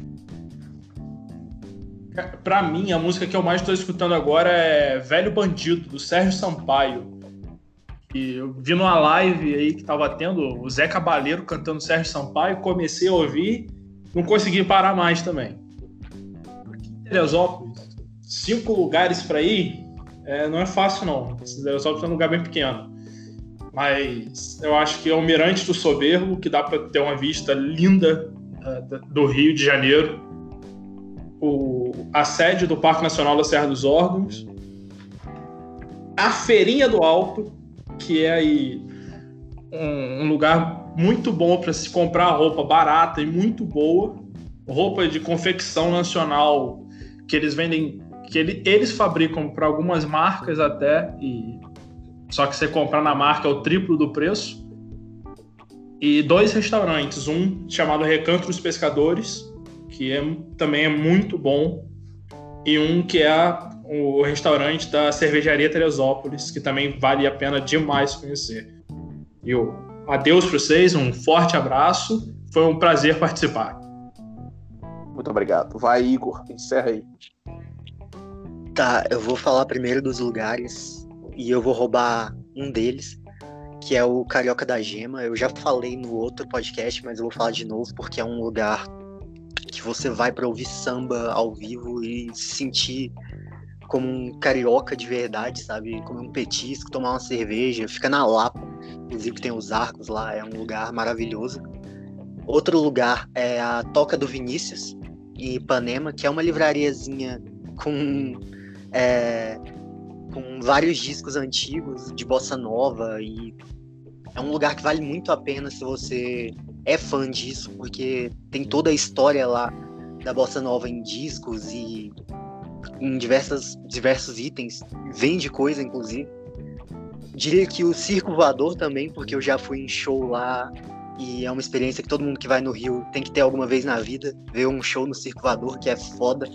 [SPEAKER 2] Pra mim, a música que eu mais estou escutando agora é Velho Bandido, do Sérgio Sampaio. E eu vi numa live aí que tava tendo o Zé Cabaleiro cantando Sérgio Sampaio, comecei a ouvir, não consegui parar mais também. Aqui em Teresópolis, cinco lugares para ir, é, não é fácil não. Teresópolis é um lugar bem pequeno. Mas eu acho que é o Mirante do Soberbo, que dá para ter uma vista linda uh, do Rio de Janeiro. O, a sede do Parque Nacional da Serra dos Órgãos. A Feirinha do Alto, que é aí um, um lugar muito bom para se comprar roupa barata e muito boa, roupa de confecção nacional que eles vendem, que ele, eles fabricam para algumas marcas até e só que você comprar na marca é o triplo do preço. E dois restaurantes, um chamado Recanto dos Pescadores, que é, também é muito bom, e um que é o restaurante da Cervejaria Teresópolis, que também vale a pena demais conhecer. E eu adeus para vocês, um forte abraço, foi um prazer participar.
[SPEAKER 1] Muito obrigado. Vai, Igor, encerra aí.
[SPEAKER 3] Tá, eu vou falar primeiro dos lugares e eu vou roubar um deles, que é o Carioca da Gema. Eu já falei no outro podcast, mas eu vou falar de novo porque é um lugar que você vai para ouvir samba ao vivo e se sentir como um carioca de verdade, sabe? Comer um petisco, tomar uma cerveja, fica na Lapa, inclusive tem os arcos lá, é um lugar maravilhoso. Outro lugar é a Toca do Vinícius, em Ipanema, que é uma livrariazinha com, é, com vários discos antigos de bossa nova e é um lugar que vale muito a pena se você é fã disso, porque tem toda a história lá da bossa nova em discos e em diversas, diversos itens, vende coisa inclusive. Diria que o Circo Voador também, porque eu já fui em show lá e é uma experiência que todo mundo que vai no Rio tem que ter alguma vez na vida, ver um show no Circo Voador, que é foda.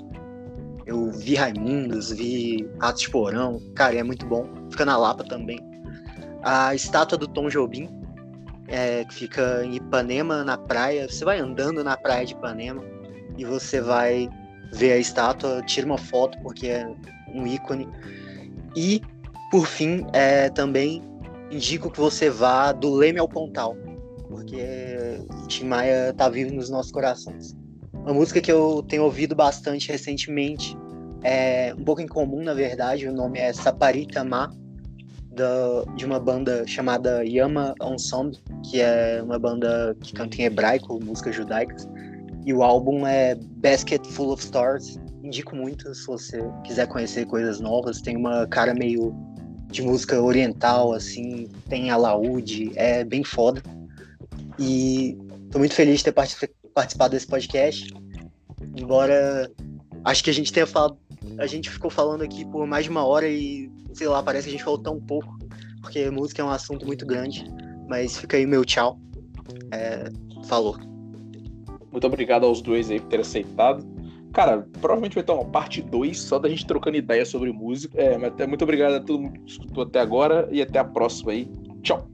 [SPEAKER 3] Eu vi Raimundos, vi Ratos de Porão, cara, é muito bom. Fica na Lapa também. A estátua do Tom Jobim, é, que fica em Ipanema, na praia. Você vai andando na praia de Ipanema e você vai ver a estátua, tira uma foto porque é um ícone. E, por fim, é, também indico que você vá do Leme ao Pontal, porque Tim Maia tá vivo nos nossos corações. Uma música que eu tenho ouvido bastante recentemente, é um pouco incomum na verdade, o nome é Saparita Ma, da, de uma banda chamada Yama Ensemble, que é uma banda que canta em hebraico, músicas judaicas. E o álbum é Basket Full of Stars. Indico muito se você quiser conhecer coisas novas. Tem uma cara meio de música oriental, assim, tem alaúde, é bem foda. E tô muito feliz de ter participado desse podcast. Embora acho que a gente tenha falado. A gente ficou falando aqui por mais de uma hora e sei lá, parece que a gente falou tão pouco, porque música é um assunto muito grande. Mas fica aí meu tchau. É, falou.
[SPEAKER 1] Muito obrigado aos dois aí por ter aceitado. Cara, provavelmente vai ter uma parte 2 só da gente trocando ideia sobre música. É, mas muito obrigado a todo mundo que escutou até agora e até a próxima aí. Tchau.